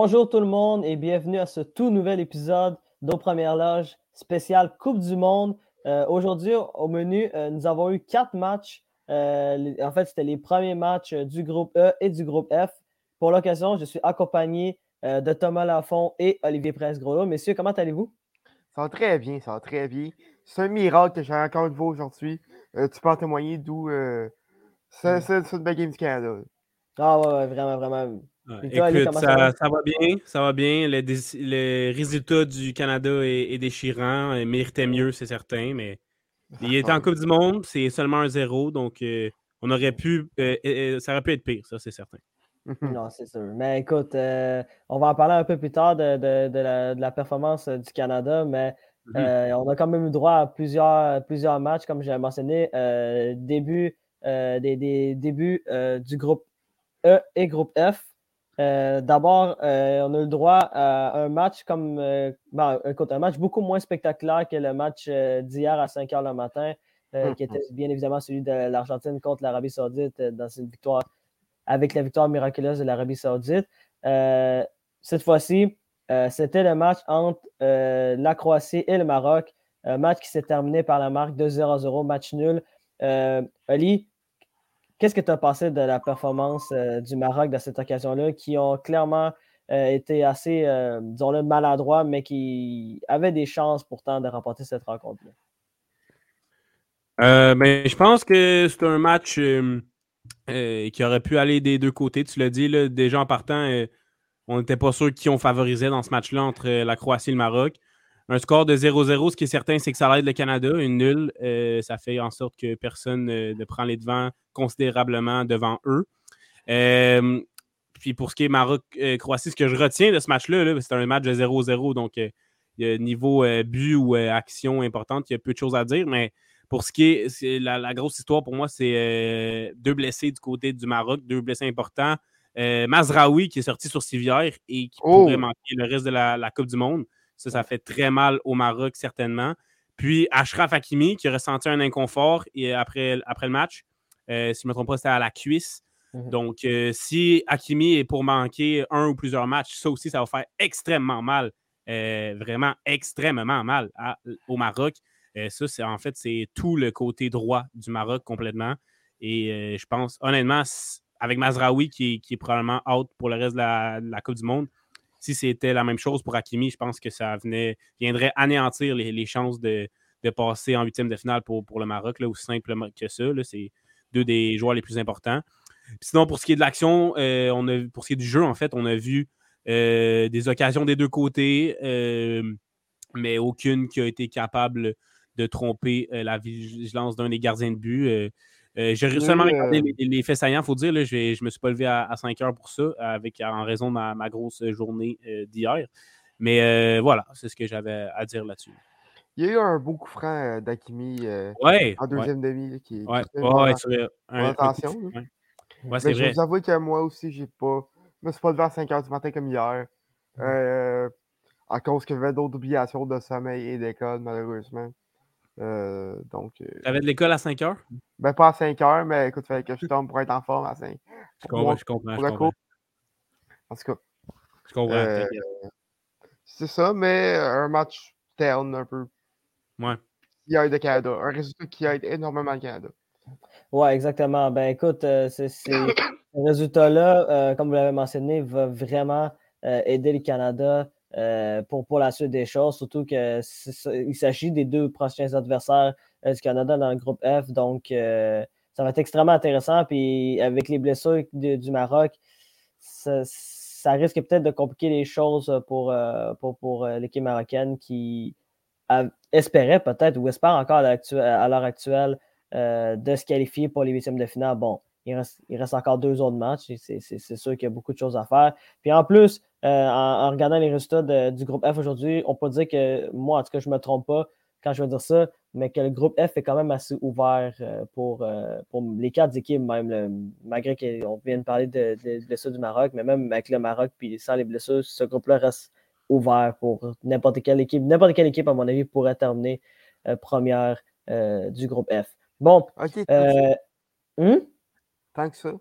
Bonjour tout le monde et bienvenue à ce tout nouvel épisode d'Aux Premières Loges spécial Coupe du Monde. Euh, aujourd'hui, au menu, euh, nous avons eu quatre matchs. Euh, en fait, c'était les premiers matchs du groupe E et du groupe F. Pour l'occasion, je suis accompagné de Thomas Lafont et Olivier Prince-Groslo. Messieurs, comment allez-vous? Ça va très bien, ça va très bien. C'est un miracle que j'ai encore une fois aujourd'hui. tu peux en témoigner d'où c'est une belle game du Canada. Ah ouais, vraiment, vraiment. Écoute, ça, va? bien, ça va bien. Le, résultat du Canada est, déchirant. Il méritait mieux, c'est certain, mais il était en Coupe du Monde, c'est seulement un zéro, donc euh, on aurait pu, euh, ça aurait pu être pire, ça c'est certain. non, c'est sûr. Mais écoute, euh, on va en parler un peu plus tard de, la, performance du Canada, mais mm-hmm. on a quand même eu droit à plusieurs, plusieurs matchs, comme j'ai mentionné. début, des, des, débuts du groupe E et groupe F. Euh, d'abord, euh, on a le droit à un match comme euh, ben, un match beaucoup moins spectaculaire que le match d'hier à 5 h le matin, qui était mm-hmm. bien évidemment celui de l'Argentine contre l'Arabie Saoudite dans une victoire avec la victoire miraculeuse de l'Arabie Saoudite. cette fois-ci, c'était le match entre la Croatie et le Maroc, un match qui s'est terminé par la marque de 0-0, match nul. Ali, Qu'est-ce que tu as pensé de la performance euh, du Maroc dans cette occasion-là, qui ont clairement euh, été assez, euh, disons-le, maladroits, mais qui avaient des chances pourtant de remporter cette rencontre-là? Ben, je pense que c'est un match qui aurait pu aller des deux côtés. Tu l'as dit, là, déjà en partant, on n'était pas sûr qui on favorisait dans ce match-là entre la Croatie et le Maroc. Un score de 0-0, ce qui est certain, c'est que ça aide le Canada. Une nulle, euh, ça fait en sorte que personne ne prend les devants considérablement devant eux. Euh, puis pour ce qui est Maroc-Croatie, ce que je retiens de ce match-là, c'est un match de 0-0. Donc, euh, niveau but ou action importante, il y a peu de choses à dire. Mais pour ce qui est, la, grosse histoire pour moi, c'est deux blessés du côté du Maroc, deux blessés importants. Mazraoui qui est sorti sur civière et qui pourrait oh! manquer le reste de la Coupe du Monde. Ça, ça fait très mal au Maroc, certainement. Puis Ashraf Hakimi, qui a ressenti un inconfort et après, après le match. Euh, si je ne me trompe pas, c'était à la cuisse. Mhm. Donc, euh, si Hakimi est pour manquer un ou plusieurs matchs, ça aussi, ça va faire extrêmement mal. Euh, vraiment extrêmement mal au Maroc. ça, c'est en fait, c'est tout le côté droit du Maroc complètement. Et je pense, honnêtement, avec Mazraoui, qui, qui, est probablement out pour le reste de la Coupe du Monde, si c'était la même chose pour Hakimi, je pense que ça venait, viendrait anéantir les, chances de, passer en huitième de finale pour, pour le Maroc, là, aussi simple que ça. C'est deux des joueurs les plus importants. sinon, pour ce qui est de l'action, euh, on a pour ce qui est du jeu, en fait, on a vu euh, des occasions des deux côtés, euh, mais aucune qui a été capable de tromper la vigilance d'un des gardiens de but. Euh, j'ai seulement regardé euh, les, faits saillants, il faut dire. Là, je ne me suis pas levé à, 5 heures pour ça, avec, en raison de ma, grosse journée euh, d'hier. Mais voilà, c'est ce que j'avais à dire là-dessus. Il y a eu un beau coup franc d'Akimi en deuxième demi qui ouais. ouais, attention. Vrai. Je vous avoue que moi aussi, j'ai pas. Je me suis pas levé à 5 heures du matin comme hier. à cause que j'avais d'autres obligations de sommeil et d'école, malheureusement. Euh, donc. Euh, T'avais de l'école à 5 heures? Ben, pas à 5 heures, mais écoute, il fallait que je tombe pour être en forme à 5. Je comprends, je comprends. Je comprends. En tout cas. Je comprends. Euh, c'est ça, mais un match terne un peu. Ouais. Qui aide le Canada. Un résultat qui aide énormément le Canada. Ouais, exactement. Ben écoute, c'est, ce résultat-là, comme vous l'avez mentionné, va vraiment aider le Canada euh, pour, pour la suite des choses, surtout qu'il s'agit des deux prochains adversaires euh, du Canada dans le groupe F. Donc, euh, ça va être extrêmement intéressant. Puis, avec les blessures du Maroc, ça, risque peut-être de compliquer les choses pour, pour, l'équipe marocaine qui espérait peut-être ou espère encore à l'heure actuelle de se qualifier pour les huitièmes de finale. Bon, il reste, encore deux autres matchs. C'est sûr qu'il y a beaucoup de choses à faire. Puis en plus, euh, en, regardant les résultats du groupe F aujourd'hui, on peut dire que moi, en tout cas, je ne me trompe pas quand je vais dire ça, mais que le groupe F est quand même assez ouvert euh, pour, euh, pour les quatre équipes, même. malgré qu'on vienne de parler de, blessures du Maroc, mais même avec le Maroc puis sans les blessures, ce groupe-là reste ouvert pour n'importe quelle équipe. N'importe quelle équipe, à mon avis, pourrait terminer première du groupe F. Bon. OK. Hmm? Tant que ça.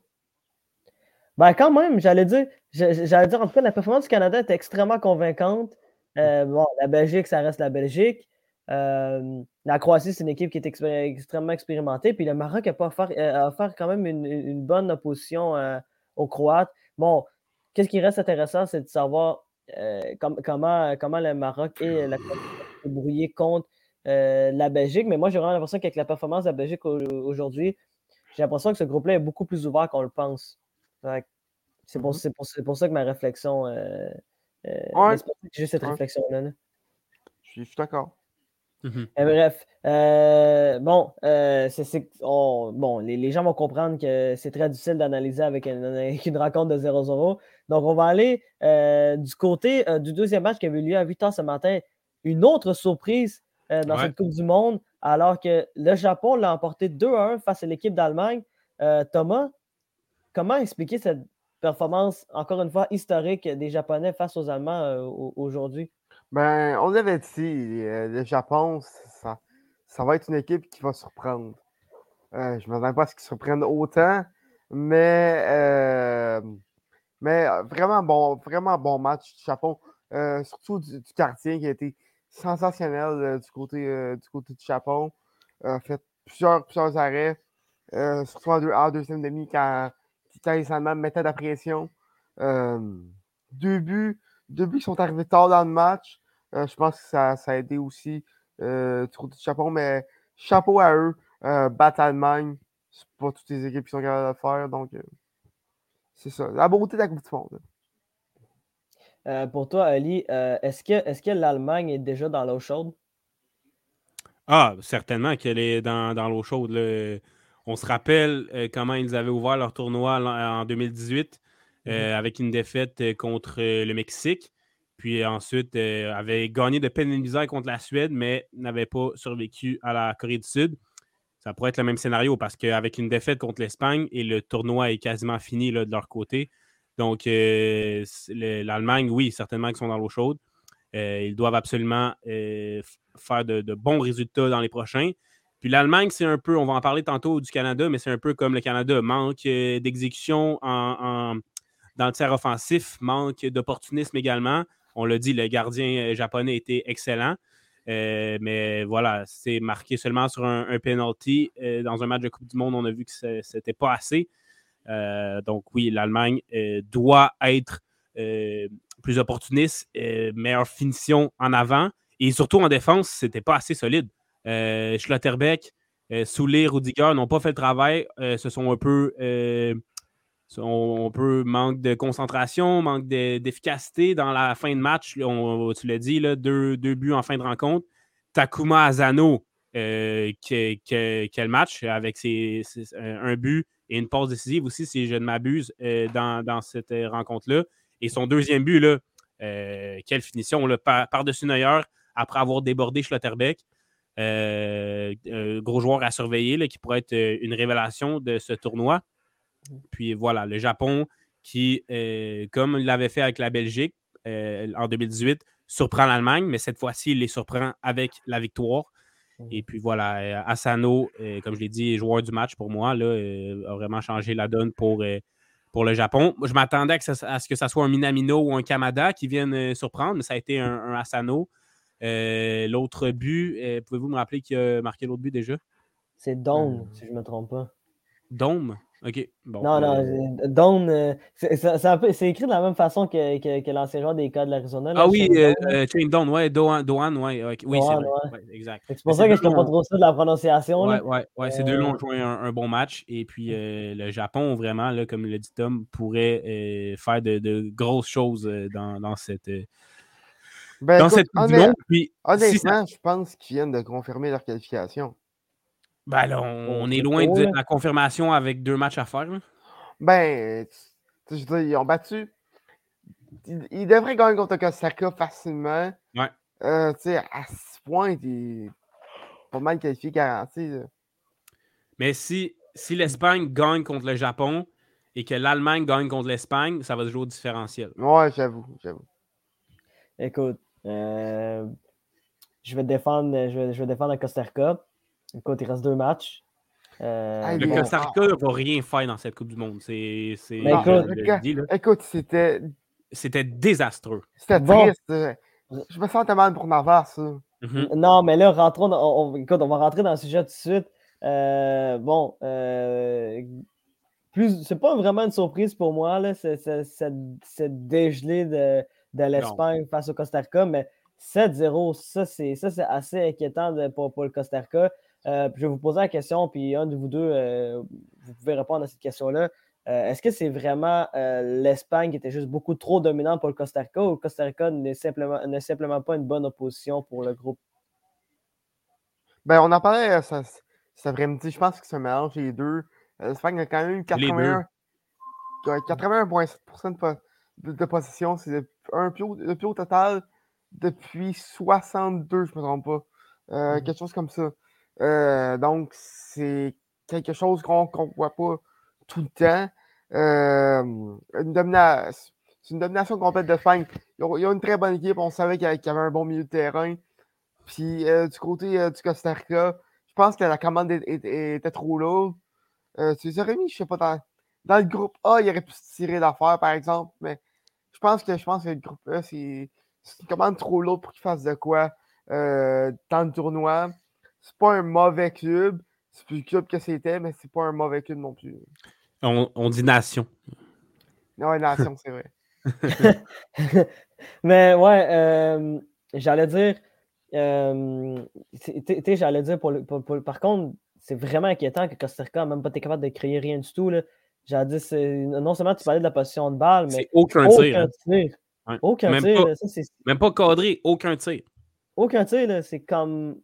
Ben, quand même, j'allais dire, j'allais dire, en tout cas, la performance du Canada est extrêmement convaincante. Euh, bon, la Belgique, ça reste la Belgique. Euh, la Croatie, c'est une équipe qui est extrêmement expérimentée. Puis le Maroc a, pas offert, a offert quand même une, bonne opposition aux Croates. Bon, qu'est-ce qui reste intéressant, c'est de savoir comment, comment le Maroc et la Croatie se brouiller contre la Belgique. Mais moi, j'ai vraiment l'impression qu'avec la performance de la Belgique aujourd'hui, j'ai l'impression que ce groupe-là est beaucoup plus ouvert qu'on le pense. C'est pour, mm-hmm. pour, pour, ça que ma réflexion. Euh, euh, j'ai cette réflexion-là. Je suis d'accord. Mm-hmm. bref, euh, bon, bon les, gens vont comprendre que c'est très difficile d'analyser avec, une, rencontre de 0-0. Donc, on va aller du côté du deuxième match qui avait eu lieu à 8 h ce matin. Une autre surprise dans cette Coupe du Monde alors que le Japon l'a emporté 2-1 face à l'équipe d'Allemagne. Euh, Thomas, comment expliquer cette performance, encore une fois, historique des Japonais face aux Allemands euh, aujourd'hui? Ben, on l'avait dit, euh, le Japon, ça, ça, va être une équipe qui va surprendre. je ne m'attends pas à ce qu'ils surprennent autant, mais, mais vraiment, bon, vraiment bon match du Japon, surtout du, quartier qui a été sensationnel euh, du, côté, euh, du côté du Japon. a fait plusieurs, plusieurs arrêts, euh, surtout en, deuxième demi quand, quand les Allemands mettaient de la pression. deux, buts, deux buts qui sont arrivés tard dans le match. je pense que ça, ça, a aidé aussi du côté du Japon, mais chapeau à eux. battre l'Allemagne, c'est pas toutes les équipes qui sont capables de le faire. Donc, c'est ça. La beauté de la Coupe du Monde. Euh, pour toi, Ali, euh, est-ce que, est que l'Allemagne est déjà dans l'eau chaude? Ah, certainement qu'elle est dans, l'eau chaude. On se rappelle euh, comment ils avaient ouvert leur tournoi en 2018 mhm. avec une défaite contre le Mexique. Puis ensuite, avait gagné de peine misère contre la Suède, mais n'avait pas survécu à la Corée du Sud. Ça pourrait être le même scénario parce qu'avec une défaite contre l'Espagne et le tournoi est quasiment fini de leur côté, donc, euh, l'Allemagne, oui, certainement qu'ils sont dans l'eau chaude. Euh, ils doivent absolument euh, faire de, bons résultats dans les prochains. Puis l'Allemagne, c'est un peu, on va en parler tantôt du Canada, mais c'est un peu comme le Canada. Manque d'exécution dans le tiers offensif, manque d'opportunisme également. On l'a dit, le gardien japonais était excellent. mais voilà, c'est marqué seulement sur un, penalty. dans un match de Coupe du Monde, on a vu que ce n'était pas assez. Euh, donc oui, l'Allemagne euh, doit être euh, plus opportuniste, meilleure finition en avant. Et surtout en défense, c'était pas assez solide. Schlotterbeck, Soulier, Rudiger n'ont pas fait le travail. ce sont un peu on manque de concentration, manque d'efficacité dans la fin de match. tu l'as dit, deux, buts en fin de rencontre. Takuma Azano, quel match avec un but et une pause décisive aussi, si je ne m'abuse, euh, dans, cette euh, rencontre-là. Et son deuxième but, euh, quelle finition, par-dessus par après avoir débordé Schlotterbeck. Gros joueur à surveiller là, qui pourrait être une révélation de ce tournoi. Puis voilà, le Japon qui, comme il l'avait fait avec la Belgique en 2018, surprend l'Allemagne, mais cette fois-ci, il les surprend avec la victoire. Et puis voilà, euh, Asano, euh, comme je l'ai dit, joueur du match pour moi, là, euh, a vraiment changé la donne pour, pour le Japon. Je m'attendais à, ce que ça soit un Minamino ou un Kamada qui vienne surprendre, mais ça a été un, Asano. L'autre but, pouvez-vous me rappeler qui a marqué l'autre but déjà? C'est Dome, si je ne me trompe pas. Dome? OK. Bon, non, non, euh, Dawn, euh, c'est écrit de la même façon que, que, que l'ancien joueur des cas de l'Arizona. Ah oui, euh, Chain Dawn, ouais, Doan, ouais, oui, c'est exact. C'est pour ça que je ne pas trop ça de la prononciation. Oui, ouais, ouais, ces deux-là ont joué un, bon match. Et puis le Japon, vraiment, là, comme le dit Tom, pourrait faire de, de, grosses choses dans, dans cette. Ben, dans cette honnêtement, puis, honnêtement je pense qu'ils viennent de confirmer leur qualification. Ben là, on, est loin de la confirmation avec deux matchs à faire. Ben, je veux dire, ils ont battu. Ils, devraient gagner contre Costa Rica facilement. Ouais. Euh, tu sais, à ce point, ils pas mal qualifié garanti. Mais si, si l'Espagne gagne contre le Japon et que l'Allemagne gagne contre l'Espagne, ça va se jouer au différentiel. Ouais, j'avoue, j'avoue. Écoute, je vais défendre, je vais, je vais défendre Costa Rica. Écoute, il reste deux matchs. le Costa Rica ne va rien faire dans cette Coupe du Monde. C'est, écoute, c'était. C'était désastreux. C'était triste. Je me sentais mal pour Navas. Mm-hmm. Non, mais là, rentrons on, écoute, on va rentrer dans le sujet tout de suite. Euh, bon, euh, plus, c'est pas vraiment une surprise pour moi, là, cette dégelée de, de l'Espagne face au Costa Rica, mais 7-0, ça c'est, ça, c'est assez inquiétant pour, pour, le Costa Rica. Euh, je vais vous poser la question, puis un de vous deux, euh, vous pouvez répondre à cette question-là. Euh, est-ce que c'est vraiment l'Espagne qui était juste beaucoup trop dominante pour le Costa Rica ou le Costa Rica n'est simplement, simplement pas une bonne opposition pour le groupe? Ben, on en parlait ça, ça après-midi. Je pense que c'est un mélange les deux. L'Espagne a quand même eu 81, 81,7% de, possession. C'est un plus le plus haut total depuis 62, je ne me trompe pas. Mmh quelque chose comme ça. Euh, donc, c'est quelque chose qu'on ne voit pas tout le temps. Euh, une domination, c'est une domination complète d'Espagne. Il y a une très bonne équipe. On savait qu'il y avait un bon milieu de terrain. Puis euh, du côté du Costa Rica, je pense que la commande était trop lourde. tu les aurais mis, je sais pas, dans, dans, le groupe A, il aurait pu se tirer d'affaire, par exemple. Mais je pense que je pense que le groupe A, c'est une commande trop lourde pour qu'il fasse de quoi dans le tournoi c'est pas un mauvais club. C'est plus le club que c'était, mais c'est pas un mauvais club non plus. On, dit nation. Non, nation, c'est vrai. mais ouais, euh, j'allais dire. Euh, j'allais dire, pour, par contre, c'est vraiment inquiétant que Costa Rica n'a même pas été capable de créer rien du tout. J'allais dire, non seulement tu parlais de la position de balle, mais aucun, aucun tir. Hein. Aucun même tir. Pas, même pas cadré, aucun tir. Aucun tir, c'est comme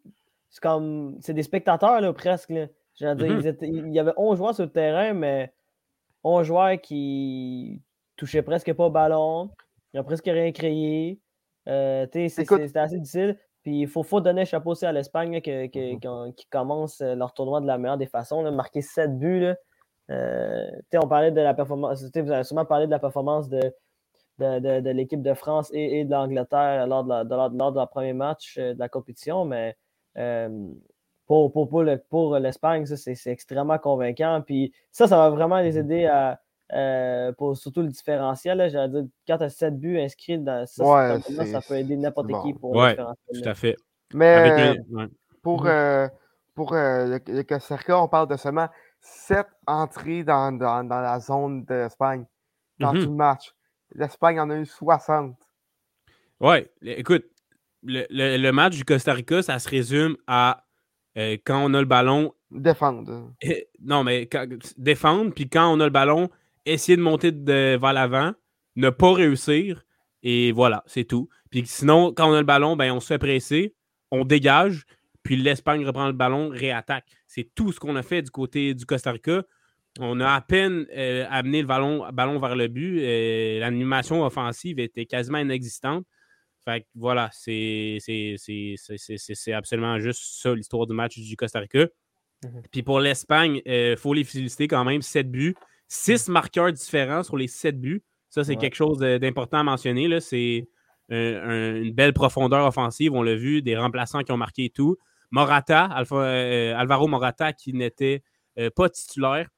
c'est comme. C'est des spectateurs, là, presque. Là. Mm-hmm. il y avait 11 joueurs sur le terrain, mais 11 joueurs qui touchaient presque pas au ballon. Ils n'ont presque rien créé. Euh, C'était assez difficile. Puis il faut, faut donner un chapeau aussi à l'Espagne mm-hmm. qui, commence euh, leur tournoi de la meilleure des façons. Là, marquer 7 buts. Là. Euh, on parlait de la performance. Vous avez sûrement parlé de la performance de, de, de, l'équipe de France et, et de l'Angleterre lors, de, lors, de leur premier match euh, de la compétition, mais euh, pour, pour, pour l'Espagne, c'est extrêmement convaincant. Puis ça, ça va vraiment les aider à, euh, pour surtout le différentiel. J'allais dire, quand tu as 7 buts inscrits dans ça, ça peut aider n'importe qui pour le différentiel. Tout à fait. Mais pour, euh, pour le, le on parle de seulement 7 entrées dans, dans, dans la zone de l'Espagne dans mm-hmm. tout le match. L'Espagne en a eu 60. Ouais, écoute, le, match du Costa Rica, ça se résume à euh, quand on a le ballon. Défendre. non, mais défendre, puis quand on a le ballon, essayer de monter de, vers l'avant, ne pas réussir, et voilà, c'est tout. Puis sinon, quand on a le ballon, ben, on se fait presser, on dégage, puis l'Espagne reprend le ballon, réattaque. C'est tout ce qu'on a fait du côté du Costa Rica. On a à peine euh, amené le ballon, ballon vers le but. et L'animation offensive était quasiment inexistante. Fait que voilà, c'est absolument juste ça l'histoire du match du Costa Rica. Mhm. Puis pour l'Espagne, il euh, faut les féliciter quand même. 7 buts, 6 mhm. marqueurs différents sur les 7 buts. Ça, c'est quelque chose d'important à mentionner. C'est une belle profondeur offensive. On l'a vu, des remplaçants qui ont marqué et tout. Morata, euh, Alvaro Morata, qui n'était euh, pas titulaire,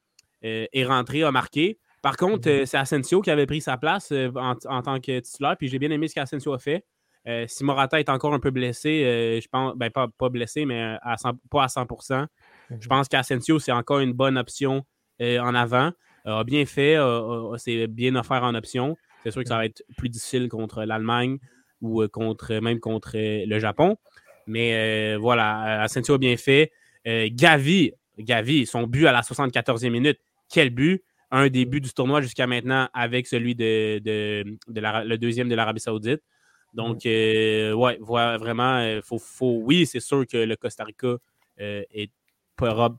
est rentré, a marqué. Par contre, mhm. c'est Asensio qui avait pris sa place en, en, tant que titulaire. Puis j'ai bien aimé ce qu'Asensio a fait. Euh, si Morata est encore un peu blessé, euh, je pense, ben pas, pas blessé, mais euh, pas à 100%, je mhm. pense qu'Asensio, c'est encore une bonne option en avant. a bien fait, c'est bien offert en option. C'est sûr que ça va être plus difficile contre l'Allemagne ou contre, même contre le Japon. Mais voilà, Asensio a bien fait. Gavi, Gavi, son but à la 74e minute, quel but! Un des buts du tournoi jusqu'à maintenant avec celui de, le deuxième de l'Arabie Saoudite. Donc, euh, ouais, vraiment, euh, faut, faut, oui, c'est sûr que le Costa Rica euh, est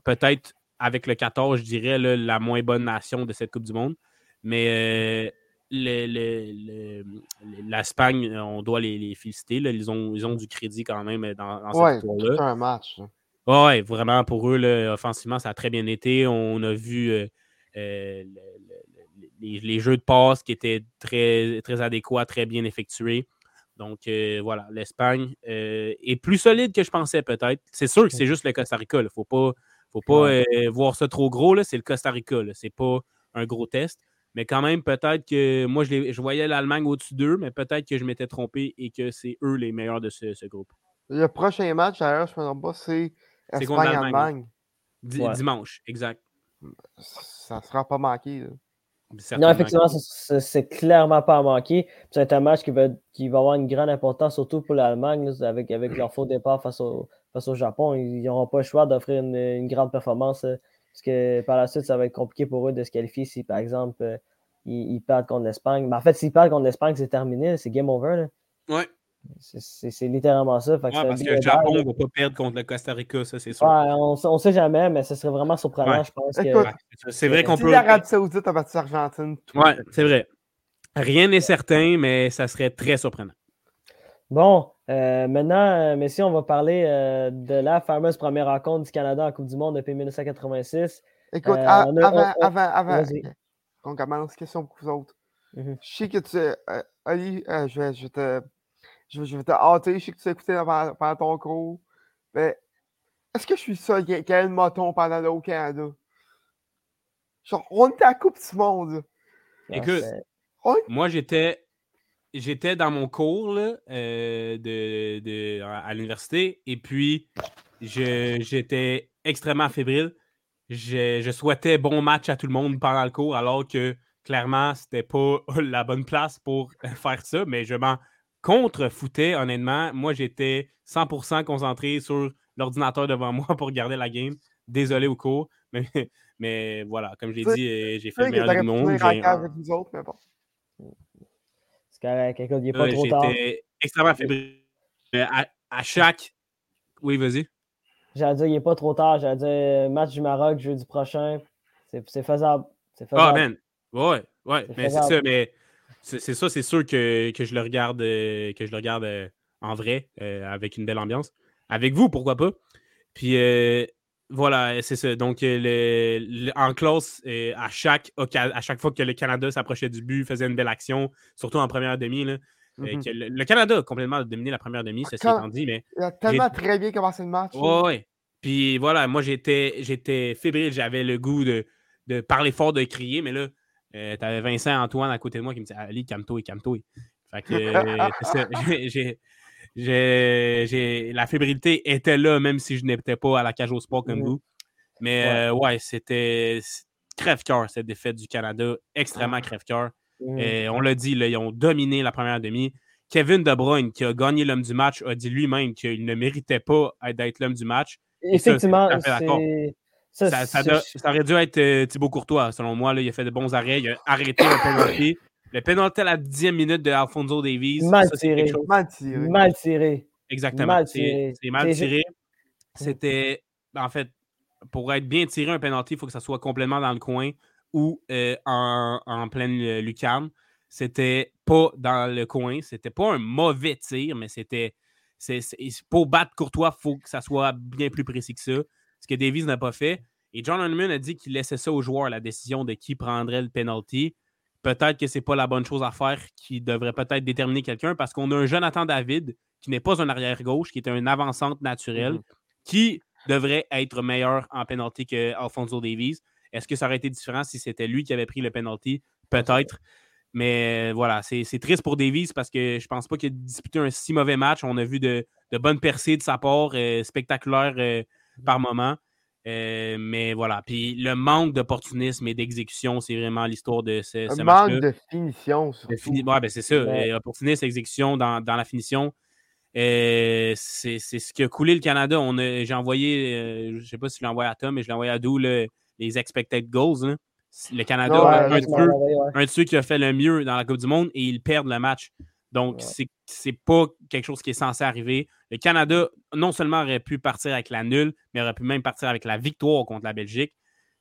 peut-être, avec le 14, je dirais, la moins bonne nation de cette Coupe du Monde. Mais l'Espagne, on doit les, féliciter. Ils, ont, ils ont du crédit quand même dans, dans cette là C'est un match. Oui, vraiment, pour eux, offensivement, ça a très bien été. On a vu les, jeux de passe qui étaient très, très adéquats, très bien effectués. Donc euh, voilà, l'Espagne euh, est plus solide que je pensais peut-être. C'est sûr que c'est juste le Costa Rica. Il ne faut pas, faut pas euh, voir ça trop gros. C'est le Costa Rica. C'est pas un gros test. Mais quand même, peut-être que moi, je, je voyais l'Allemagne au-dessus d'eux, mais peut-être que je m'étais trompé et que c'est eux les meilleurs de ce, groupe. Le prochain match, d'ailleurs, je ne me trompe pas, c'est Espagne-Allemagne. Dimanche, exact. Ça ne sera pas manqué. Non, effectivement, c'est clairement pas à manquer. C'est un match qui va, qui va avoir une grande importance, surtout pour l'Allemagne, avec, avec leur faux départ face au, face au Japon. Ils n'auront pas le choix d'offrir une, grande performance. Euh, parce que par la suite, ça va être compliqué pour eux de se qualifier si, par exemple, euh, ils, perdent contre l'Espagne. Mais en fait, s'ils perdent contre l'Espagne, c'est terminé. C'est game over. Oui. C'est littéralement ça. parce que le Japon ne va pas perdre contre le Costa Rica, ça c'est sûr. on ne sait jamais, mais ce serait vraiment surprenant, je pense. C'est vrai qu'on peut. l'Arabie Saoudite a battu l'Argentine. Oui, c'est vrai. Rien n'est certain, mais ça serait très surprenant. Bon, euh, maintenant, euh, messieurs, on va parler euh, de la fameuse première rencontre du Canada en Coupe du Monde depuis 1986. Écoute, avant, avant, avant qu'on commence, question pour vous autres. Mm-hmm. Je sais que tu. Ali, je, vais, je te je, vais te hâter, je sais que tu as écouté pendant, ton cours. Mais est-ce que je suis seul qui, a le moton pendant le au Canada? Genre, on était à Coupe du Monde. Écoute, moi j'étais j'étais dans mon cours là, euh, de, de, à l'université et puis j'étais extrêmement fébrile. Je, je, souhaitais bon match à tout le monde pendant le cours alors que clairement c'était pas la bonne place pour faire ça, mais je m'en contre foutait, honnêtement. Moi, j'étais 100% concentré sur l'ordinateur devant moi pour regarder la game. Désolé au cours, mais, mais voilà, comme j'ai dit, euh, j'ai fait le meilleur du monde. C'est correct, il n'est pas trop tard. J'étais extrêmement fébrile. À, chaque. Oui, vas-y. J'allais dire, il n'est pas trop tard. J'allais dire, match du Maroc jeudi prochain. C'est faisable. Ah, man. Ouais, ouais. Mais c'est ça, mais c'est ça, c'est sûr que, je le regarde, euh, que je le regarde euh, en vrai, euh, avec une belle ambiance. Avec vous, pourquoi pas. Puis voilà, c'est ça. Donc, en classe, à, chaque, à chaque fois que le Canada s'approchait du but, faisait une belle action, surtout en première demi. Là, mm-hmm. le, Canada a complètement dominé la première demi, ceci étant dit. Mais il a tellement très bien commencé le match. Oui, Puis voilà, moi, j'étais fébrile, j'avais le goût de, de parler fort, de crier, mais là, euh, T'avais Vincent Antoine à côté de moi qui me disait Ali, calme-toi, calme-toi. Fait que j'ai, la fébrilité était là, même si je n'étais pas à la cage au sport comme vous. Mais ouais, euh, c'était crève-cœur, cette défaite du Canada, extrêmement crève-cœur. On l'a dit, ils ont dominé la première demi. Kevin De Bruyne, qui a gagné l'homme du match, a dit lui-même qu'il ne méritait pas d'être l'homme du match. Effectivement, c'est ça, ça, aurait dû être euh, Thibaut Courtois, selon moi. Là, il a fait de bons arrêts. Il a arrêté le penalty. Le penalty à la dixième minute de Alfonso Davies. Mal tiré. Mal tiré. Mal tiré. Exactement. C'est mal tiré. C'était, en fait, pour être bien tiré un penalty, il faut que ça soit complètement dans le coin ou euh, en, en, pleine euh, lucarne. C'était pas dans le coin. C'était pas un mauvais tir, mais c'était. Pour battre Courtois, il faut que ça soit bien plus précis que ça ce que Davies n'a pas fait. Et John Hunman a dit qu'il laissait ça aux joueurs, la décision de qui prendrait le penalty. Peut-être que ce n'est pas la bonne chose à faire, qui devrait peut-être déterminer quelqu'un, parce qu'on a un Jonathan David, qui n'est pas un arrière-gauche, qui est un avançante naturel, mhm. qui devrait être meilleur en penalty qu'Alfonso Davies. Est-ce que ça aurait été différent si c'était lui qui avait pris le penalty? Peut-être. Mais voilà, c'est triste pour Davies parce que je pense pas qu'il ait disputé un si mauvais match. On a vu de, bonnes percées de sa part, euh, spectaculaires euh, par moment. Euh, mais voilà. Puis le manque d'opportunisme et d'exécution, c'est vraiment l'histoire de ce, ce match. manque de finition. ouais, ben c'est ça. Ouais. opportunisme, exécution dans, dans la finition. Euh, c'est ce qui a coulé le Canada. J'ai envoyé, euh, je ne sais pas si je l'ai envoyé à Tom, mais je l'ai envoyé à Dou les expected goals. Le Canada, un, un, de ceux qui a fait le mieux dans la Coupe du Monde et ils perdent le match. Donc, c'est pas quelque chose qui est censé arriver. Le Canada, non seulement aurait pu partir avec la nulle, mais aurait pu même partir avec la victoire contre la Belgique.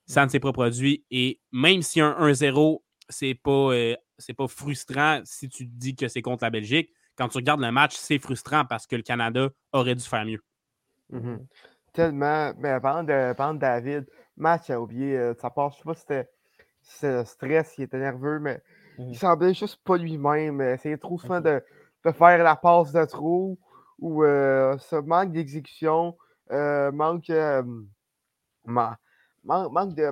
Ça ne s'est pas produit. Et même si un 1-0, c'est pas, euh, pas frustrant si tu dis que c'est contre la Belgique. Quand tu regardes le match, c'est frustrant parce que le Canada aurait dû faire mieux. Mm-hmm. Tellement. Mais pendant, de, David, match a oublié euh, sa part. Je sais pas si c'était le stress, il était nerveux, mais il semblait juste pas lui-même. C'est trop souvent de, de, faire la passe de trop ou euh, ce manque d'exécution, euh, manque manque de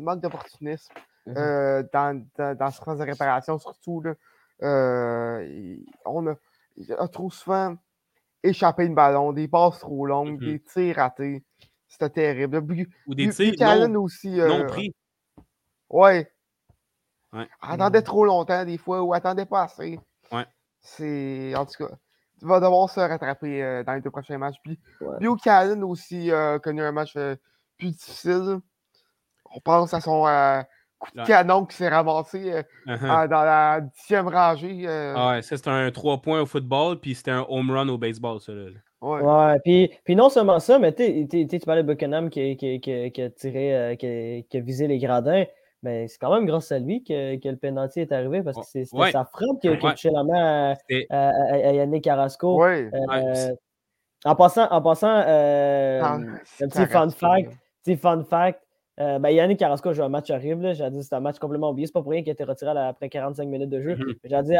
manque d'opportunisme euh, dans, dans, dans ce de réparation, surtout. Là, euh, on a, trop souvent échappé une ballon, des passes trop longues, mmh des tirs ratés. C'était terrible. Ou des tirs non, aussi, non euh, pris. Ouais. ouais. Attendait trop longtemps des fois ou attendait pas assez. Ouais. C'est. En tout cas, tu vas devoir se rattraper dans les deux prochains matchs. Puis, ouais. aussi a connu un match plus difficile. On pense à son coup de canon qui s'est ramassé euh, uh-huh. dans la dixième rangée. Euh. Ah ouais, ça c'était un 3 points au football, puis c'était un home run au baseball, ça. Là. Ouais, ouais puis, puis, non seulement ça, mais tu parlais de Buckingham qui, qui, qui, qui a tiré, euh, qui, a visé les gradins. Mais c'est quand même grâce à lui que, que le penalty est arrivé parce que c'était sa frappe qui, a touché la main à, à, Yannick Carrasco. en passant, en passant ah, un petit fun fact, petit fun fact, euh, ben Yannick Carrasco a joué un match horrible. J'ai dit c'est un match complètement oublié. C'est pas pour rien qu'il a été retiré après 45 minutes de jeu. Mhm. J'ai dit,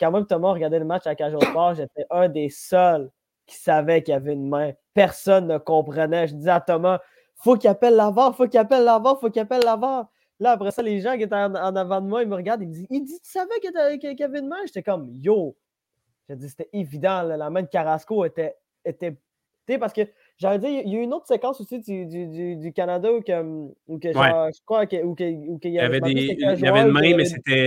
quand et Thomas regardait le match à Cajun Sport, j'étais un des seuls qui savait qu'il y avait une main. Personne ne comprenait. Je disais à Thomas, faut qu'il appelle l'avant, faut qu'il appelle l'avant, faut qu'il appelle l'avant. Là, après ça, les gens qui étaient en, avant de moi, ils me regardent, ils me disent, il dit, tu savais qu'il y avait une main? J'étais comme, yo. J'ai dit, c'était évident. la main de Carrasco était, était parce que J'aurais dit, il y a une autre séquence aussi du, du, du, Canada où, que, où que je crois qu'il y, y, avait, des, il y avait une main, mais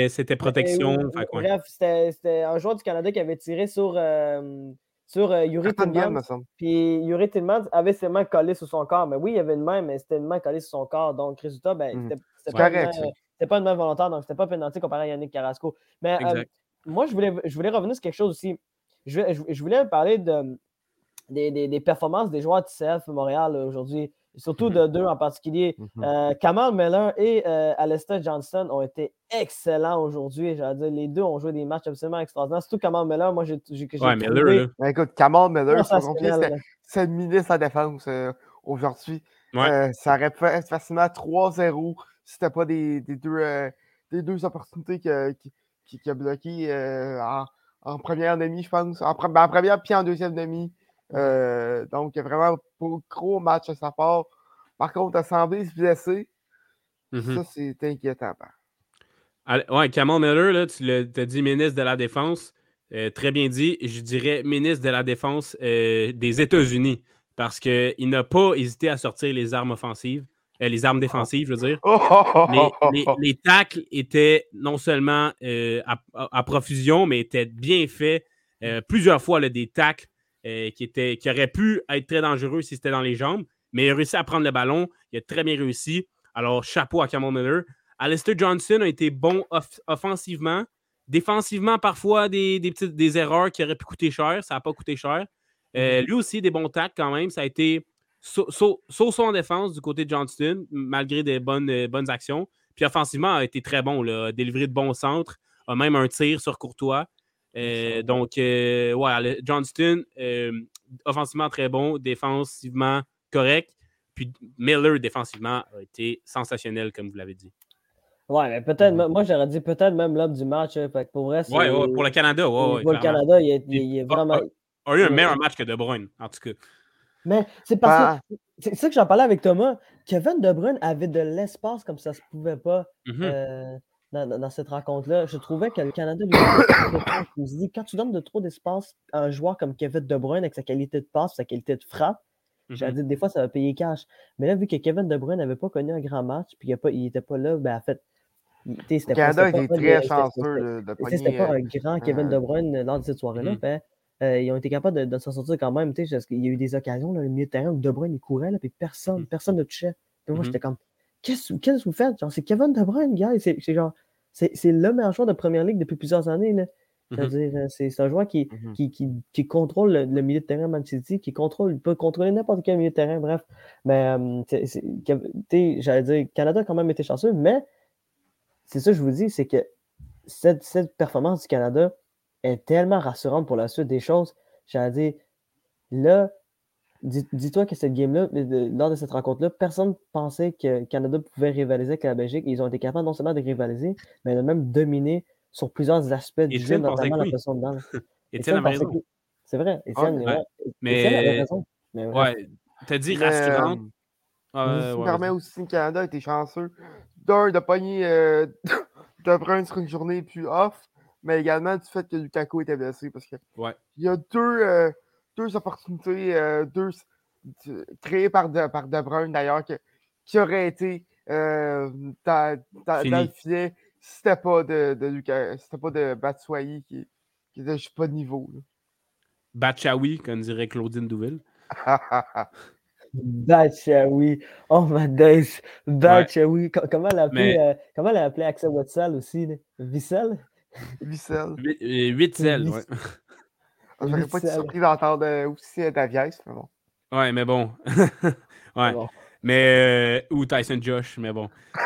c'était protection. bref, c'était un joueur du Canada qui avait tiré sur, euh, sur euh, Yuri Tillman. Puis Yuri Tillman avait ses mains collées sur son corps. Mais oui, il y avait une main, mais c'était une main collée sur son corps. Donc, résultat, ben, mmh. c'était pas, pas, une main volontaire, donc c'était pas pénalité comparé à Yannick Carrasco. Mais euh, moi, je voulais, je voulais revenir sur quelque chose aussi. Je, je voulais parler de des, performances des joueurs de CF Montréal aujourd'hui, surtout de deux en particulier. Mhm. Euh, Kamal Miller et euh, Alistair Johnston ont été excellents aujourd'hui. les deux ont joué des matchs absolument extraordinaires. Surtout Kamal Miller, moi, j'ai. Ouais, Miller, ben, écoute, Kamal Miller, c'est le ministre de la défense euh, aujourd'hui. ça aurait pu être facilement 3-0 si c'était pas des, deux, des deux opportunités qui, qui, qui, a bloqué en, première demi, je pense. En, ben, en première puis en deuxième demi. Euh, donc, vraiment un gros match à sa part. Par contre, à semblé se blesser. Mm-hmm. Ça, c'est inquiétant. Ouais, Cameron Miller, là, tu as dit ministre de la Défense. Euh, très bien dit. Je dirais ministre de la Défense euh, des États-Unis. Parce qu'il n'a pas hésité à sortir les armes offensives. les armes défensives, je veux dire. les, les, tacles étaient non seulement à, profusion, mais étaient bien faits. plusieurs fois, là, des tacles euh, qui, était, qui aurait pu être très dangereux si c'était dans les jambes, mais il a réussi à prendre le ballon. Il a très bien réussi. Alors, chapeau à Cameron Miller. Alistair Johnson a été bon offensivement. Défensivement, parfois, des, petites des erreurs qui auraient pu coûter cher. Ça n'a pas coûté cher. Euh, mm-hmm. lui aussi, des bons tacles quand même. Ça a été saut en défense du côté de Johnston, malgré des bonnes, euh, bonnes actions. Puis offensivement, a été très bon. Là, a délivré de bons centres. A même un tir sur Courtois. Euh, donc, euh, ouais, Johnston, euh, offensivement très bon, défensivement correct. Puis Miller, défensivement, a été sensationnel, comme vous l'avez dit. Ouais, mais peut-être, moi j'aurais dit peut-être même l'homme du match. Hein, pour vrai, ouais, ouais, pour le Canada. Ouais, pour le Canada, il est, il est vraiment. A, a, eu un meilleur match que De Bruyne, en tout cas. Mais c'est parce que. Ah. C'est ça que j'en parlais avec Thomas. Kevin De Bruyne avait de l'espace comme ça se pouvait pas. Mm-hmm dans, cette rencontre-là. Je trouvais que le Canada lui dit quand tu donnes de trop d'espace à un joueur comme Kevin De Bruyne avec sa qualité de passe, sa qualité de frappe, j'ai dit des fois ça va payer cash. Mais là, vu que Kevin De Bruyne n'avait pas connu un grand match, puis il n'était pas là, ben en fait. Le Canada était très chanceux de C'était pas un grand Kevin De Bruyne lors de cette soirée-là. Mm. Ben, euh, ils ont été capables de, s'en sortir quand même. Qu'il y a eu des occasions, le milieu de terrain où De Bruyne il courait, là, puis personne, mm. personne ne touchait. moi, mm-hmm. j'étais comme Qu'est-ce que vous faites? Genre, c'est Kevin De Bruyne, gars. C'est genre, c'est le meilleur joueur de première ligue depuis plusieurs années. Là. C'est-à-dire, mm-hmm. euh, c'est un joueur qui, mm-hmm. qui, qui, qui contrôle le, milieu de terrain Man City, qui contrôle, il peut contrôler n'importe quel milieu de terrain, bref. Mais, euh, j'allais dire, Canada a quand même été chanceux, mais c'est ça que je vous dis, c'est que cette, cette, performance du Canada est tellement rassurante pour la suite des choses. J'allais dire, là, Dis-toi que cette game-là, lors de cette rencontre-là, personne pensait que Canada pouvait rivaliser avec la Belgique. Ils ont été capables non seulement de rivaliser, mais de même dominer sur plusieurs aspects du jeu, notamment la façon de danse. Étienne a raison. C'est vrai, Étienne, mais... avait raison. Mais ouais, t'as dit rassurante. Ah, ça permet aussi, le Canada était chanceux. D'un, de pogner euh, de Brun sur une journée plus off, mais également du fait que Lukaku était blessé. Parce que il y a deux, euh, deux opportunités, euh, deux créées par De, par de Bruyne d'ailleurs, qui auraient été dans, dans, le filet si c'était pas de, de Lucas, c'était pas de Batshuayi qui, qui était juste pas de niveau. Batchaoui, comme dirait Claudine Douville. Batchaoui. Oh my days. Batchaoui. Comment elle appelait, euh, comment elle appelait Axel Wetzel aussi? Vissel? Vissel. Witzel, ouais. J'aurais pas été surpris d'entendre euh, aussi euh, Davies, mais bon. Ouais, mais bon. ouais. Mais, ou Tyson Josh, mais bon.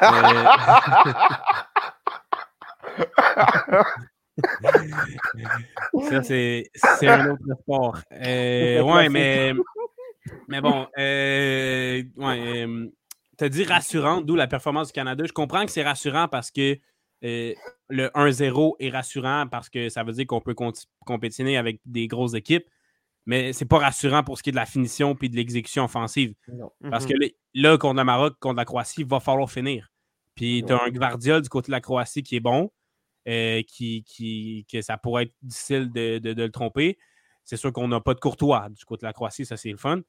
Ça, c'est un autre sport. Euh, ouais, mais, mais bon, euh, ouais, euh, tu as dit rassurant, d'où la performance du Canada. Je comprends que c'est rassurant parce que euh, le 1-0 est rassurant parce que ça veut dire qu'on peut compétitionner avec des grosses équipes, mais c'est pas rassurant pour ce qui est de la finition et de l'exécution offensive. Parce que mm-hmm. là, contre le Maroc, contre la Croatie, il va falloir finir. Puis tu as un Gvardiol du côté de la Croatie qui est bon. Euh, qui, qui, que ça pourrait être difficile de, le tromper. C'est sûr qu'on n'a pas de courtois du côté de la Croatie, ça c'est le fun.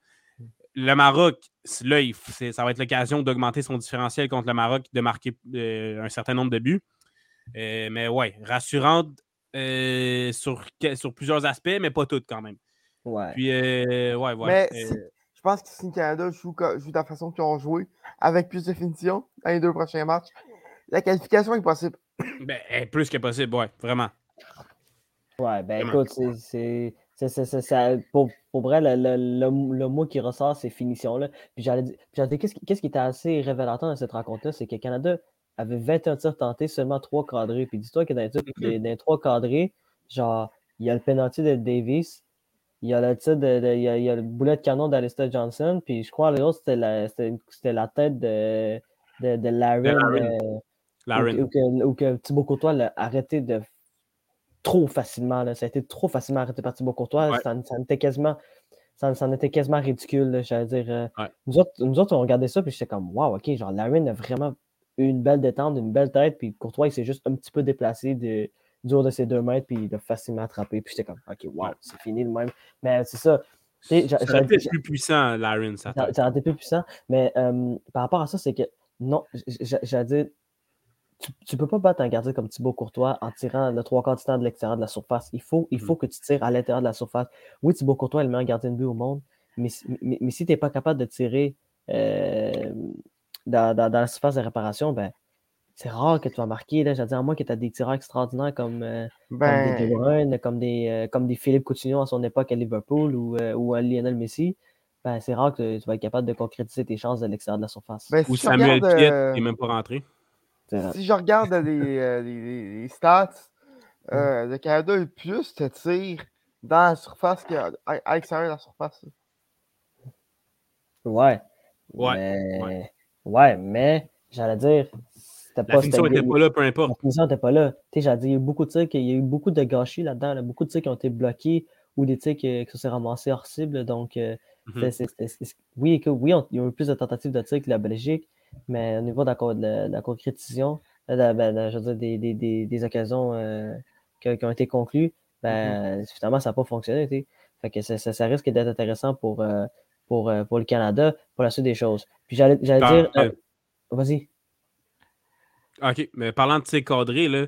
Le Maroc, là, ça va être l'occasion d'augmenter son différentiel contre le Maroc, de marquer euh, un certain nombre de buts. Euh, mais ouais, rassurante sur, sur plusieurs aspects, mais pas toutes quand même. Ouais. Puis, ouais, ouais. Mais je pense que si le Canada joue, joue de la façon qu'ils ont joué, avec plus de finition dans les deux prochains matchs, la qualification est possible. Ben, plus que possible, ouais, vraiment. Ouais, ben écoute, c'est. Pour, pour vrai, le, le, le, mot qui ressort, c'est finition-là. Puis j'allais dire, qu'est-ce qui, qui était assez révélateur dans cette rencontre-là, c'est que le Canada avait 21 tirs tentés, seulement 3 cadrés. Puis dis-toi que dans les, dans les 3 cadrés, genre, il y a le penalty de Davis, il y a le tir de, il, y a, il, y a, le boulet de canon d'Alistair Johnson, puis je crois que l'autre, c'était la, la tête de, de, de Larry. Ou, que, Thibaut Courtois l'a arrêté de trop facilement. Ça a été trop facilement arrêté par Thibaut Courtois. Ça, ça, était quasiment. Ça, était quasiment ridicule, j'allais dire. Euh, nous, autres, nous autres, on regardait ça, puis j'étais comme, waouh, ok, genre, Larry a vraiment une belle détente, une belle tête, puis Courtois, il s'est juste un petit peu déplacé de, du haut de ses deux mètres, puis il a facilement attrapé, puis j'étais comme, ok, waouh, c'est fini le même. Mais c'est ça. Ça aurait été plus puissant, Larry, ça. Ça aurait été plus puissant, mais euh, par rapport à ça, c'est que, non, j'allais dire, tu ne peux pas battre un gardien comme Thibaut Courtois en tirant le trois quarts du temps de l'extérieur de la surface. Il faut, il mm. faut que tu tires à l'intérieur de la surface. Oui, Thibaut Courtois est le meilleur gardien de but au monde, mais, mais, si tu n'es pas capable de tirer euh, dans, la surface de réparation, ben, c'est rare que tu vas marquer. Là, dire, à moins que tu as des tireurs extraordinaires comme, euh, des De ben comme des, euh, comme des Philippe Coutinho à son époque à Liverpool ou, ou à Lionel Messi. Ben, c'est rare que tu vas être capable de concrétiser tes chances de l'extérieur de la surface. Ben, ou Samuel Piet n'est même pas rentré. Si je regarde les, euh, stats, mmh. euh, le Canada a plus de tirs dans la surface qu'à l'extérieur de la surface. Ouais. Ouais. Mais, ouais. Mais j'allais dire. Pas, la finition n'était pas là, peu importe. La finition n'était pas là. Tu sais, j'allais dire, il y a eu beaucoup de tirs, il y a eu beaucoup de gâchis là-dedans, beaucoup de tirs qui ont été bloqués ou des tirs qui, se sont ramassés hors cible. Donc, euh, mmh oui, oui il y a eu plus de tentatives de tirs que la Belgique, mais au niveau de la, de la concrétisation, ben, je veux dire, des, des, occasions euh, qui, ont été conclues, ben, mm-hmm. finalement, ça n'a pas fonctionné. Fait que ça, ça, risque d'être intéressant pour, euh, pour, pour le Canada, pour la suite des choses. Puis j'allais dire. Vas-y. OK, mais parlant de tir cadré, là,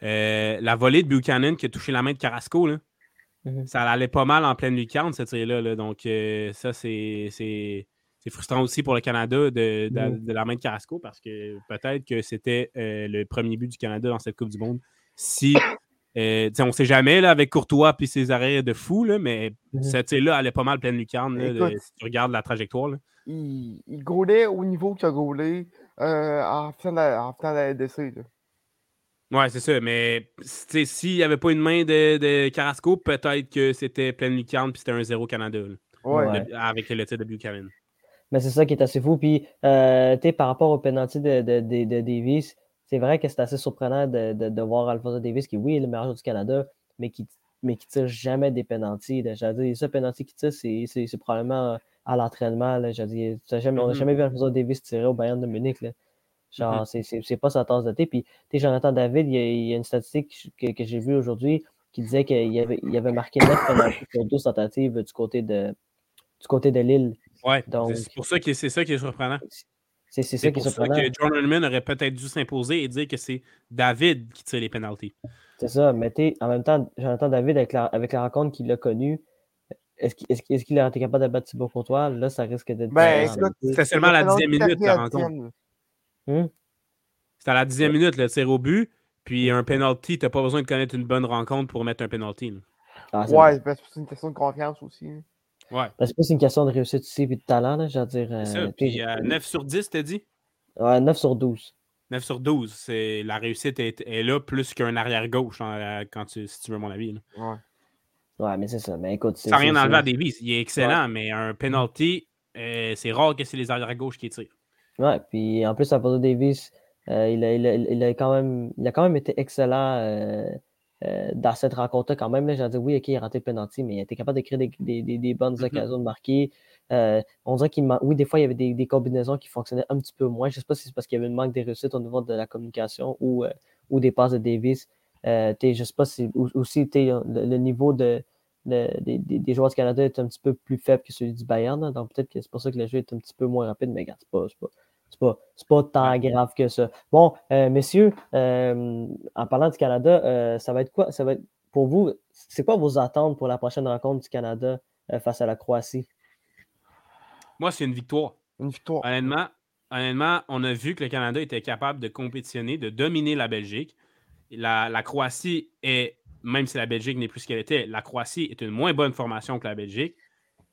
la volée de Buchanan qui a touché la main de Carrasco, là, mm-hmm. ça allait pas mal en pleine lucarne, ce tir-là. Donc, ça, c'est frustrant aussi pour le Canada de, la main de Carrasco parce que peut-être que c'était euh, le premier but du Canada dans cette Coupe du Monde. Si, euh, on ne sait jamais là, avec Courtois et ses arrêts de fou, là, mais mm cette là elle est pas mal pleine lucarne si tu regardes la trajectoire. Il, il gaulait au niveau qu'il a gaulé euh, en faisant la, la LDC. Ouais, c'est ça. Mais s'il n'y avait pas une main de, Carrasco, peut-être que c'était pleine lucarne puis c'était un 0 Canada. avec le titre de Buchanan. Mais c'est ça qui est assez fou. Puis, euh, par rapport au penalty de, de, de, Davis, c'est vrai que c'est assez surprenant de, de, voir Alfonso Davis, qui, oui, est le meilleur joueur du Canada, mais qui mais qui tire jamais des penalties. J'allais dire, ce penalty qu'il tire, c'est probablement à l'entraînement. On n'a mm-hmm. jamais vu Alfonso Davis tirer au Bayern de Munich. Là. Genre, mm-hmm. c'est pas sa tasse de thé. Puis, Jonathan David, il y, a, une statistique que, que j'ai vue aujourd'hui qui disait qu'il avait, il avait marqué 9 penalties sur 12 tentatives du côté de, du côté de Lille. Ouais, c'est pour ça que c'est ça qui est surprenant. C'est ça qui est surprenant. que John Hillman aurait peut-être dû s'imposer et dire que c'est David qui tire les pénalties. C'est ça, mais en même temps, Jonathan David, avec la, avec la rencontre qu'il a connue, est-ce qu'il a été capable de battre Thibaut Courtois? Là, ça risque d'être. Ben, C'était seulement la dixième minute, la rencontre. Hmm? C'était à la dixième minute, le tir au but. Puis un penalty, tu n'as pas besoin de connaître une bonne rencontre pour mettre un penalty. Ah, ouais, c'est une question de confiance aussi. Ouais. c'est plus une question de réussite aussi et de talent, là, je veux dire. Euh, puis, 9 euh, sur 10, t'as dit? Ouais, 9 sur 12. 9 sur 12. C'est, la réussite est, est là plus qu'un arrière-gauche, hein, quand tu, si tu veux mon avis. Là. Ouais. Ouais, mais c'est ça. Mais écoute, Sans rien enlever à Davis. Il est excellent, mais un penalty, euh, c'est rare que c'est les arrière-gauche qui tirent. Ouais, puis en plus, à de Davis, euh, il, a, il, a, il, a, quand même, il a quand même été excellent euh, euh, dans cette rencontre-là. Quand même, j'ai dit oui, ok, il a raté le penalty, mais il été capable d'écrire des, des, des, bonnes mm-hmm. occasions de marquer. on dirait qu'il Oui, des fois, il y avait des, combinaisons qui fonctionnaient un petit peu moins. Je ne sais pas si c'est parce qu'il y avait une manque de réussite au niveau de la communication ou, ou des passes de Davis. je ne sais pas si aussi le, le, niveau de, des, des, joueurs du Canada est un petit peu plus faible que celui du Bayern. donc peut-être que c'est pour ça que le jeu est un petit peu moins rapide, mais regarde, c'est pas, pas, c'est pas, pas tant grave que ça. Bon, euh, messieurs, euh, en parlant du Canada, euh, ça va être quoi? Ça va être pour vous, c'est quoi vos attentes pour la prochaine rencontre du Canada face à la Croatie? Moi, c'est une victoire. Une victoire. Honnêtement, honnêtement, on a vu que le Canada était capable de compétitionner, de dominer la Belgique. La, la Croatie est, même si la Belgique n'est plus ce qu'elle était, la Croatie est une moins bonne formation que la Belgique.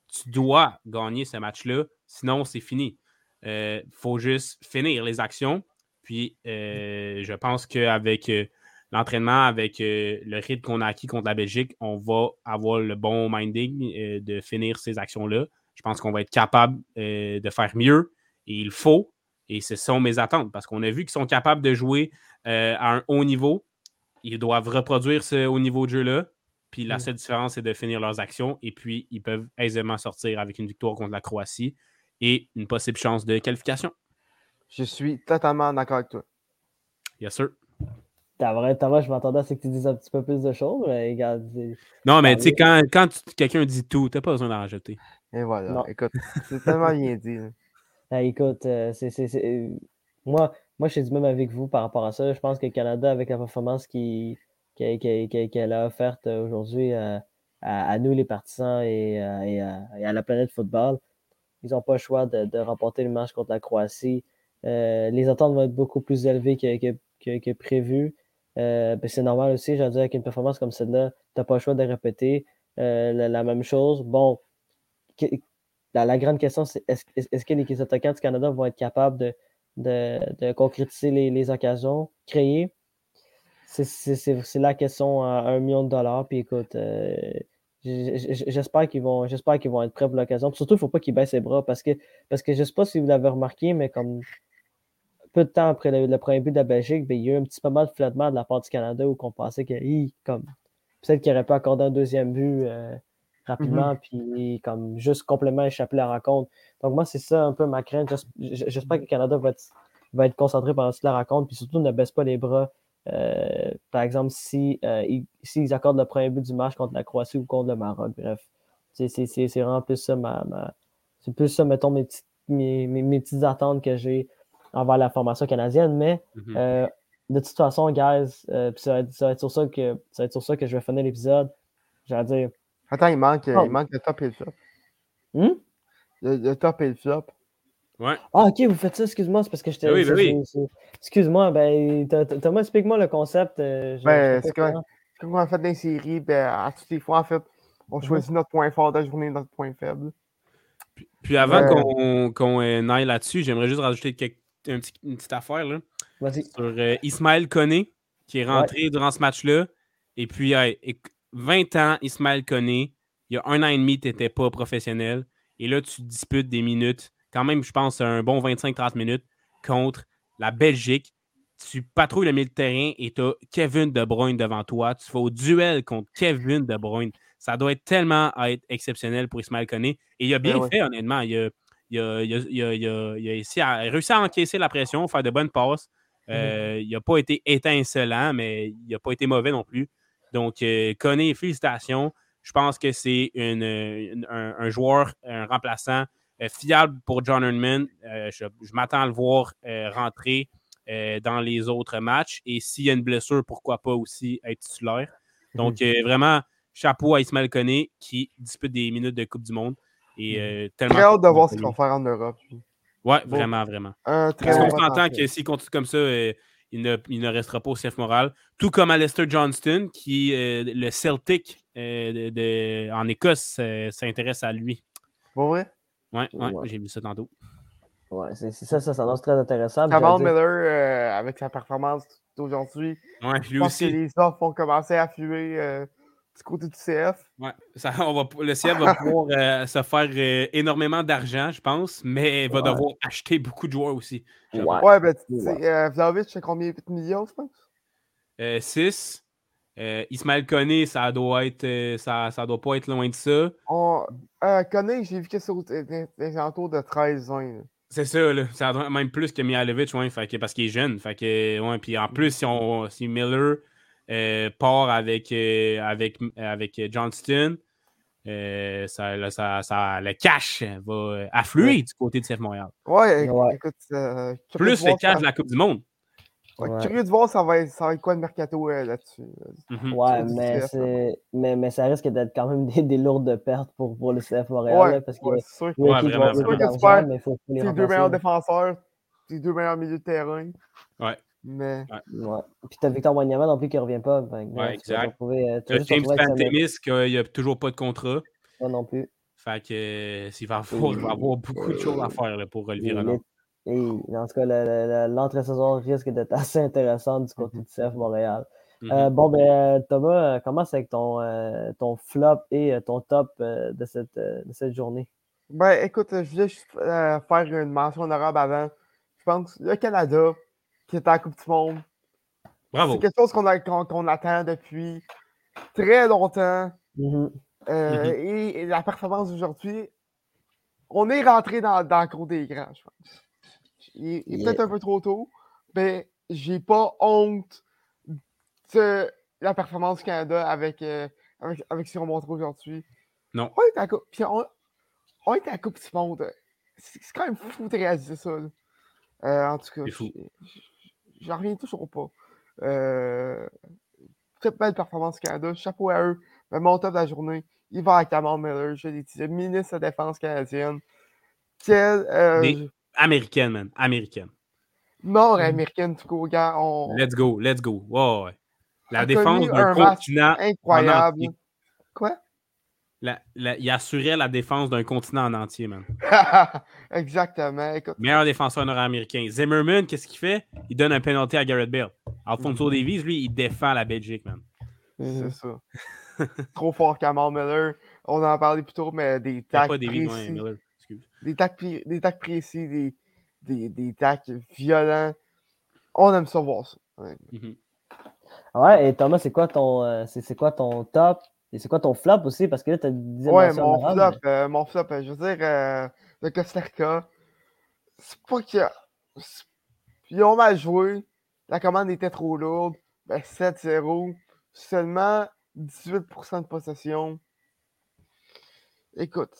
Tu dois gagner ce match-là, sinon c'est fini. Il euh, faut juste finir les actions. Puis, euh, je pense qu'avec euh, l'entraînement, avec le rythme qu'on a acquis contre la Belgique, on va avoir le bon minding de finir ces actions-là. Je pense qu'on va être capable de faire mieux. Et il faut. Et ce sont mes attentes parce qu'on a vu qu'ils sont capables de jouer à un haut niveau. Ils doivent reproduire ce haut niveau de jeu-là. Puis la mm. seule différence, c'est de finir leurs actions. Et puis, ils peuvent aisément sortir avec une victoire contre la Croatie et une possible chance de qualification. Je suis totalement d'accord avec toi. Yes, sir. T'as vrai, vrai, je m'attendais à ce que tu dises un petit peu plus de choses, mais regarde. Non, mais tu sais, quand, quand quelqu'un dit tout, t'as pas besoin d'en rajouter. Et voilà. Écoute, c'est tellement bien dit. écoute, euh, c'est, moi, moi, je suis du même avec vous par rapport à ça. Je pense que le Canada, avec la performance qu'elle qui, a offerte aujourd'hui à, à, nous, les partisans, et, et, à, la planète football, ils n'ont pas le choix de, remporter le match contre la Croatie. Euh, les attentes vont être beaucoup plus élevées que, prévu. Euh, ben, c'est normal aussi, j'en dire, avec une performance comme celle-là, tu n'as pas le choix de répéter euh, la, même chose. Bon, la, grande question, c'est est-ce que les attaquants du Canada vont être capables de, concrétiser les, occasions? Créées? C'est la question à un million de dollars. Puis écoute, J'espère qu'ils vont, j'espère qu'ils vont être prêts pour l'occasion. Surtout, il ne faut pas qu'ils baissent les bras parce que, parce que je ne sais pas si vous l'avez remarqué, mais comme peu de temps après le, premier but de la Belgique, ben, il y a eu un petit peu mal de flottement de la part du Canada où on pensait que comme peut-être qu'il aurait pu accorder un deuxième but euh, rapidement, mm-hmm. puis comme juste complètement échapper la rencontre. Donc moi, c'est ça un peu ma crainte. J'espère que le Canada va être, va être concentré pendant toute la rencontre, puis surtout ne baisse pas les bras. Euh, par exemple, si, euh, s'ils accordent le premier but du match contre la Croatie ou contre le Maroc, bref. C'est, vraiment plus ça, ma, c'est plus ça, mettons, mes, petites, mes, petites attentes que j'ai envers la formation canadienne. Mais mm-hmm. euh, de toute façon, guys, ça, va être, sur ça que, ça va être sur ça que je vais finir l'épisode. J'allais dire. Attends, il manque, il manque le top et le flop. Hmm? le, top et le flop. Ouais. Ah, ok, vous faites ça, excuse-moi, c'est parce que j'étais. Oui, oui, oui. Excuse-moi, ben, Thomas, explique-moi le concept. Euh, ben, c'est quand, quand, on fait des séries, ben, à toutes les fois, en fait, on mhm. choisit notre point fort de la journée, notre point faible. Puis, avant qu'on qu aille là-dessus, j'aimerais juste rajouter quelque, un petit, une petite affaire là, sur euh, Ismaël Koné, qui est rentré durant ce match-là. Et puis, 20 ans, Ismaël Koné, il y a un an et demi, tu n'étais pas professionnel. Et là, tu disputes des minutes quand même, je pense, un bon 25-30 minutes contre la Belgique. Tu patrouilles le milieu de terrain et tu as Kevin De Bruyne devant toi. Tu vas au duel contre Kevin De Bruyne. Ça doit être tellement être exceptionnel pour Ismaël Koné. Et il a bien ben fait, honnêtement. Il a, il, a, il, a, réussi à encaisser la pression, faire de bonnes passes. Euh, il n'a pas été étincelant, mais il n'a pas été mauvais non plus. Donc, euh, félicitations. Je pense que c'est un, joueur, un remplaçant fiable pour John Erdman. Euh, je, m'attends à le voir rentrer dans les autres matchs. Et s'il y a une blessure, pourquoi pas aussi être titulaire. Donc, mmh vraiment, chapeau à Ismaël Koné qui dispute des minutes de Coupe du Monde. Et, mmh Très hâte de voir ce qu'il va faire en Europe. Oui, vraiment, vraiment. Parce qu'on s'entend que s'il continue comme ça, il, ne, il, ne, restera pas au chef moral. Tout comme Alistair Johnston, qui, le Celtic de, en Écosse, s'intéresse à lui. Bon, vrai? Oui, ouais, j'ai vu ça tantôt. Ouais, c'est ça, ça s'annonce très intéressant. Kamal Miller, euh, avec sa performance d'aujourd'hui, ouais, lui aussi. Que les offres vont commencer à fluer euh, du côté du CF. Ouais, ça, on va, le CF va pouvoir euh, se faire énormément d'argent, je pense, mais il va devoir acheter beaucoup de joueurs aussi. Ouais, ouais ben, ouais. Vlaovic, c'est combien? 8 millions, je pense? 6. Ismaël Koné, ça doit être ça, ça doit pas être loin de ça. On, Koné, j'ai vu que c'est aux alentours de 13 ans. C'est ça, là. Ça même plus que Mihalovic, ouais, fait parce qu'il est jeune. Fait que, ouais, puis en plus, si, on, si Miller euh, part avec, euh, avec, avec Johnston, euh, ça, ça, ça, le cash va affluer du côté de CF Montréal. Ouais, écoute. plus le cash de la Coupe du Monde. Ouais. Curieux de voir ça va, être, ça va être quoi le mercato euh, là-dessus. Mm-hmm. Ouais, mais, c'est, mais, mais ça risque d'être quand même des, des lourdes pertes pour, pour le CF Montréal. Ouais, parce que ouais, c'est sûr, que tu perds tes deux meilleurs défenseurs, tes deux meilleurs milieux de terrain. Ouais. Mais... Ouais. Puis t'as Victor Wanyama non plus qui ne revient pas. ouais, exact. Retrouver, euh, James Pantemis, qu'il n'y a toujours pas de contrat. Pas non plus. Fait que euh, il va avoir, il va avoir beaucoup de choses à faire là, pour relever Renan. Et en tout cas, l'entrée-saison risque d'être assez intéressante du côté du CF Montréal. Euh, mm-hmm. bon, ben, euh, Thomas, euh, commence avec ton, ton flop et ton top de, cette, de cette journée. Ben, écoute, je voulais juste faire une mention honorable avant. Je pense le Canada, qui est en Coupe du Monde. Bravo. C'est quelque chose qu'on attend depuis très longtemps. Mm-hmm. Mm-hmm. Et, la performance d'aujourd'hui, on est rentré dans, dans le cours des grands, je pense il, est peut-être un peu trop tôt, mais j'ai pas honte de la performance du Canada avec, euh, avec, avec ce qu'on montre aujourd'hui. Non. On est à, puis on, on est à la Coupe du Monde. C'est quand même fou de réaliser ça. Euh, en tout cas, j'en reviens toujours pas. Euh, très belle performance du Canada. Chapeau à eux. Mais mon top de la journée, il va à Cameron Miller. Je l'ai dit, ministre de la Défense canadienne. Quel, euh, américaine, man. Américaine. Nord-américaine, tout court, gars. Let's go, let's go. ouais. La défense d'un continent. Incroyable. Quoi? il assurait la défense d'un continent en entier, man. Exactement. Meilleur défenseur nord-américain. Zimmerman, qu'est-ce qu'il fait? Il donne un penalty à Garrett Bale. Alfonso mm -hmm. Davies, lui, il défend la Belgique, man. C'est ça. Trop fort, Kamal Miller. On en a parlé plus tôt, mais des tacs. Pas Davies, Miller. Des tacs, des tacs précis, des, des, des tacs violents. On aime ça voir ça. Ouais, mm-hmm. et Thomas, c'est quoi ton euh, c'est quoi ton top? Et c'est quoi ton flop aussi? Parce que là, tu as dit Ouais, mon flop, euh, mon flop, euh, je veux dire, le Costa Rica, c'est pas qu'ils ils ont mal joué. La commande était trop lourde. Ben, 7-0. Seulement 18% de possession. Écoute,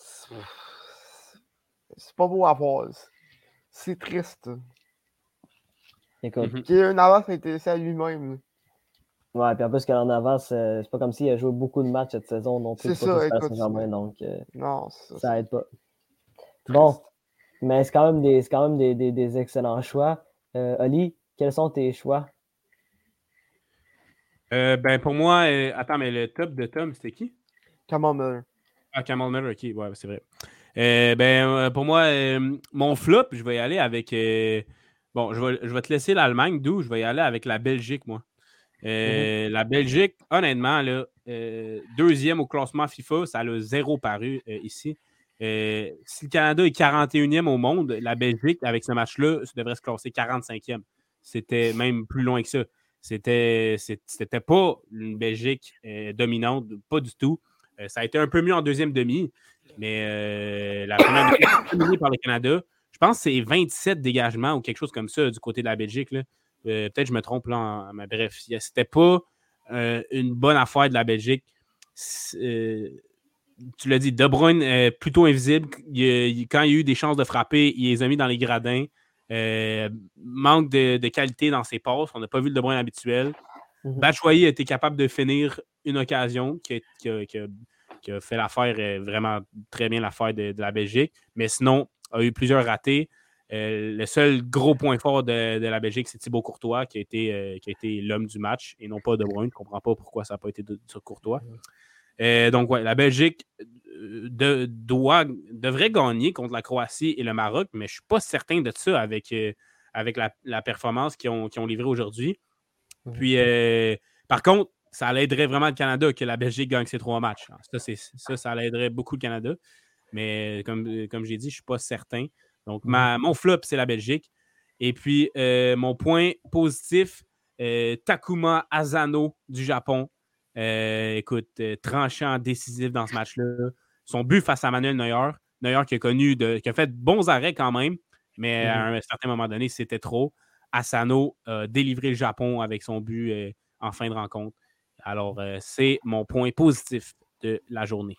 c'est pas beau à voir. C'est triste. Écoute. Mm -hmm. Qu'il une avance intéressée à lui-même. Ouais, puis en plus qu'en avance, euh, c'est pas comme s'il a joué beaucoup de matchs cette saison non plus. C'est ça, écoute, donc euh, non, ça, ça aide pas. Bon, mais c'est quand même des, quand même des, des, des excellents choix. Euh, Oli, quels sont tes choix? Euh, ben pour moi, euh, attends, mais le top de Tom, c'était qui? Kamal Miller. Ah, Kamal Miller, ok, ouais, c'est vrai. Euh, ben, euh, pour moi, euh, mon flop, je vais y aller avec. bon, je vais, je vais te laisser l'Allemagne, d'où je vais y aller avec la Belgique, moi. Mhm. La Belgique, honnêtement, là, deuxième au classement FIFA, ça a zéro paru ici. si le Canada est 41e au monde, la Belgique, avec ce match-là, devrait se classer 45e. C'était même plus loin que ça. C'était, c'était pas une Belgique dominante, pas du tout. ça a été un peu mieux en deuxième demi, mais la première demi par le Canada. Je pense que c'est 27 dégagements ou quelque chose comme ça du côté de la Belgique. Peut-être que je me trompe là. mais bref, c'était pas une bonne affaire de la Belgique. tu l'as dit, De Bruyne est plutôt invisible. quand il y a eu des chances de frapper, il les a mis dans les gradins. Euh, manque de, qualité dans ses passes. On n'a pas vu le De Bruyne habituel. Mm a été capable de finir une occasion qui a, fait l'affaire, euh, vraiment très bien l'affaire de, la Belgique. Mais sinon, a eu plusieurs ratés. Euh, le seul gros point fort de, la Belgique, c'est Thibaut Courtois, qui a été, été l'homme du match et non pas De Bruyne. Je ne comprends pas pourquoi ça n'a pas été sur Courtois. donc, ouais, la Belgique doit, devrait gagner contre la Croatie et le Maroc, mais je ne suis pas certain de ça avec, euh, avec la, performance qu'ils ont, ont livrée aujourd'hui. Puis, euh, par contre, ça l'aiderait vraiment le Canada que la Belgique gagne ses trois matchs. Ça, ça, ça l'aiderait beaucoup le Canada. Mais comme, comme j'ai dit, je ne suis pas certain. Donc, ma, mon flop, c'est la Belgique. Et puis, euh, mon point positif, Takuma Asano du Japon. écoute, tranchant, décisif dans ce match-là son but face à Manuel Neuer. Neuer qui a connu, de, qui a fait de bons arrêts quand même, mais à mm-hmm. un certain moment donné, c'était trop. Asano a délivré le Japon avec son but euh, en fin de rencontre. Alors, euh, c'est mon point positif de la journée.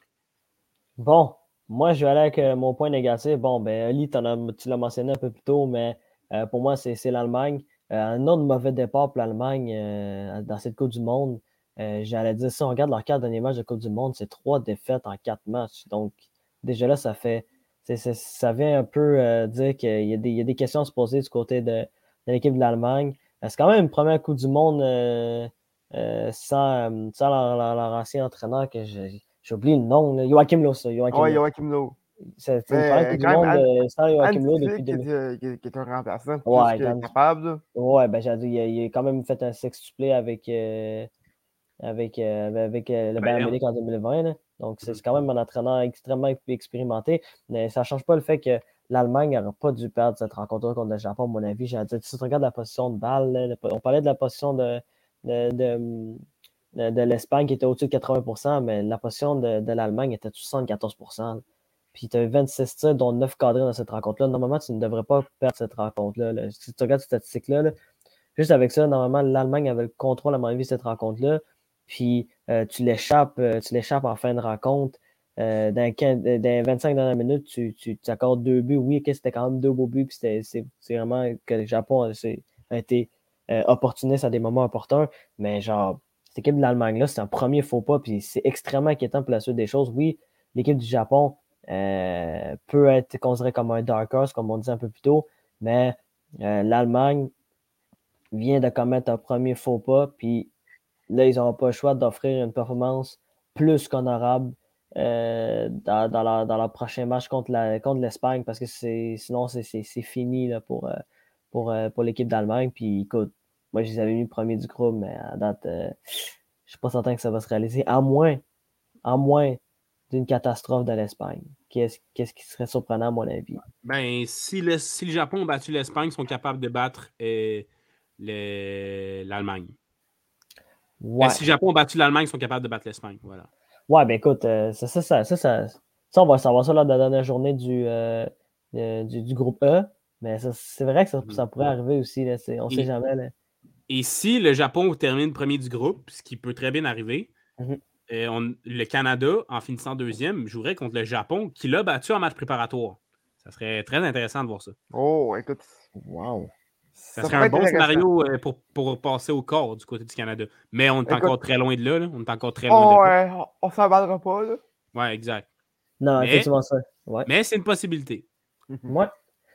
Bon, moi, je vais aller avec euh, mon point négatif. Bon, ben, Ali, tu l'as mentionné un peu plus tôt, mais pour moi, c'est l'Allemagne. un autre mauvais départ pour l'Allemagne dans cette Coupe du Monde. Euh, j'allais dire, si on regarde leur quatre derniers matchs de Coupe du Monde, c'est trois défaites en quatre matchs. Donc, déjà là, ça fait. Ça vient un peu euh, dire qu'il y, a des questions à se poser du côté de, l'équipe de l'Allemagne. Euh, c'est quand même une première Coupe du Monde sans, sans leur, ancien entraîneur que j'ai oublié le nom. Joachim Lowe, ça. Joachim Lowe. C'est une première Coupe du Monde sans Joachim Lowe depuis 2000. Qui, est un remplaçant. Ouais, capable. Ouais, ben j'ai dit, il, a quand même fait un sextuplé avec avec, euh, avec euh, le Bayern Munich en 2020. Donc, c'est quand même un entraîneur extrêmement expérimenté. Mais ça ne change pas le fait que l'Allemagne n'aurait pas dû perdre cette rencontre contre le Japon, à mon avis. J'ai dit, si tu regardes la position de balle, on parlait de la position de, de, de, l'Espagne qui était au-dessus de 80% mais la position de, l'Allemagne était de 74% Puis tu as 26 tirs, dont 9 cadrés dans cette rencontre-là. Normalement, tu ne devrais pas perdre cette rencontre-là. Si tu regardes cette statistique-là, juste avec ça, normalement, l'Allemagne avait le contrôle, à mon avis, de cette rencontre-là puis euh, tu l'échappes euh, tu l'échappes en fin de rencontre. Euh, dans, 25 dernières minutes, tu, tu, accordes deux buts. Oui, c'était quand même deux beaux buts. C'est vraiment que le Japon a, été opportuniste à des moments importants. Mais genre, cette équipe de l'Allemagne-là, c'est un premier faux pas. Puis c'est extrêmement inquiétant pour la suite des choses. Oui, l'équipe du Japon peut être considérée comme un dark horse, comme on disait un peu plus tôt. Mais l'Allemagne vient de commettre un premier faux pas. Puis Là, ils n'auront pas le choix d'offrir une performance plus qu'honorable euh, dans, dans, leur, prochain match contre l'Espagne parce que sinon, c'est fini là, pour, euh, pour, euh, pour l'équipe d'Allemagne. Puis écoute, moi, je les avais mis premier du groupe, mais à date, je ne suis pas certain que ça va se réaliser, à moins, à moins d'une catastrophe de l'Espagne. Qu'est-ce qui serait surprenant à mon avis? Ben, si le, si le Japon a battu l'Espagne, ils sont capables de battre l'Allemagne. Si le Japon a battu l'Allemagne, ils sont capables de battre l'Espagne. Voilà. Ouais, ben écoute, euh, ça, ça, ça, ça, ça, on va savoir ça lors de la dernière journée du, euh, du, du, groupe E. Mais c'est vrai que ça, ça, pourrait arriver aussi. Là, on ne sait jamais. Là. Et si le Japon termine premier du groupe, ce qui peut très bien arriver, mm-hmm. euh, on, le Canada, en finissant deuxième, jouerait contre le Japon, qui l'a battu en match préparatoire. Ça serait très intéressant de voir ça. Oh, écoute. Wow. Ça, serait un bon scénario euh, pour, pour, passer au corps du côté du Canada. Mais on est encore très loin de là, On est encore très loin oh, de là. Ouais, on s'en battra pas. Là. Ouais, exact. Non, mais, effectivement ça. Ouais. Mais c'est une possibilité. Ouais.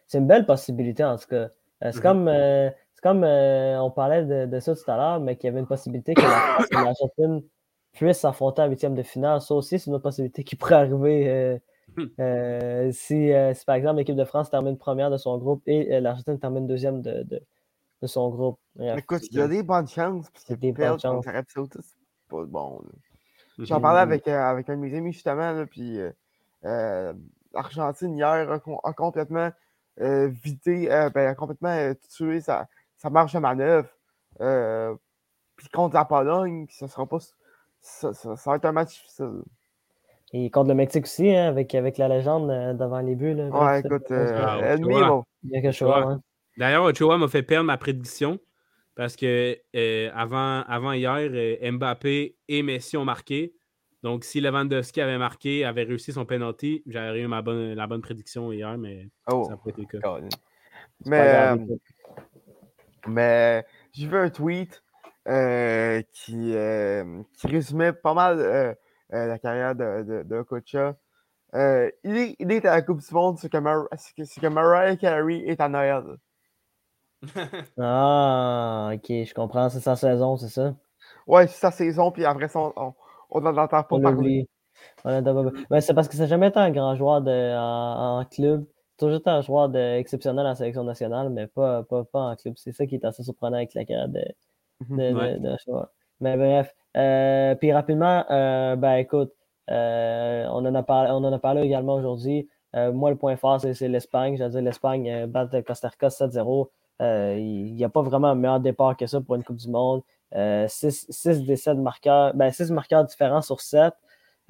C'est une belle possibilité en tout cas. Euh, c'est mhm. comme, euh, comme on parlait de, de, ça tout à l'heure, mais qu'il y avait une possibilité que la l'Argentine puissent s'affronter en huitième de finale. Ça aussi, c'est une autre possibilité qui pourrait arriver Hmm. Euh, si, par exemple l'équipe de France termine première de son groupe et euh, l'Argentine termine deuxième de, de, de son groupe. Écoute, il y a des bonnes chances. Parce que des bonnes chances. c'est pas bon. J'en parlais avec, euh, avec un de mes amis justement, là, puis l'Argentine hier a, complètement vidé, ben, a complètement tué sa, sa marge de manœuvre. puis contre la Pologne, ça sera pas. Ça, ça, ça, va être un match difficile. Et contre le Mexique aussi, hein, avec, avec la légende devant les buts. Là, ouais, écoute, euh, ennemi, D'ailleurs, Ochoa m'a fait perdre ma prédiction parce que avant, avant hier, Mbappé et Messi ont marqué. Donc, si Lewandowski avait marqué, avait réussi son penalty, j'aurais eu ma bonne, la bonne prédiction hier, mais oh, ça n'a pas été le cas. Mais, mais j'ai vu un tweet euh, qui, euh, qui, résumait pas mal euh, la carrière de, de, il, est, il, est, à la Coupe du Monde, c'est que, Mar que, Mariah Carey est à Noël. ah, ok, je comprends. C'est sa saison, c'est ça? Ouais, c'est sa saison, puis après ça, on, on n'en entend pas parler. Ben, c'est parce que ça n'a jamais été un grand joueur de, en, club. Toujours été un joueur exceptionnel en sélection nationale, mais pas, pas, pas en club. C'est ça qui est assez surprenant avec la carrière de, mhm. de, de, Mais bref. Euh, puis rapidement, euh, ben écoute, euh, on, en a parlé, on en a parlé également aujourd'hui. moi, le point fort, c'est l'Espagne. J'allais dire l'Espagne bat Costa Rica 7-0. Il n'y a pas vraiment un meilleur départ que ça pour une Coupe du Monde. 6, 6 des 7 marqueurs, ben 6 marqueurs différents sur 7.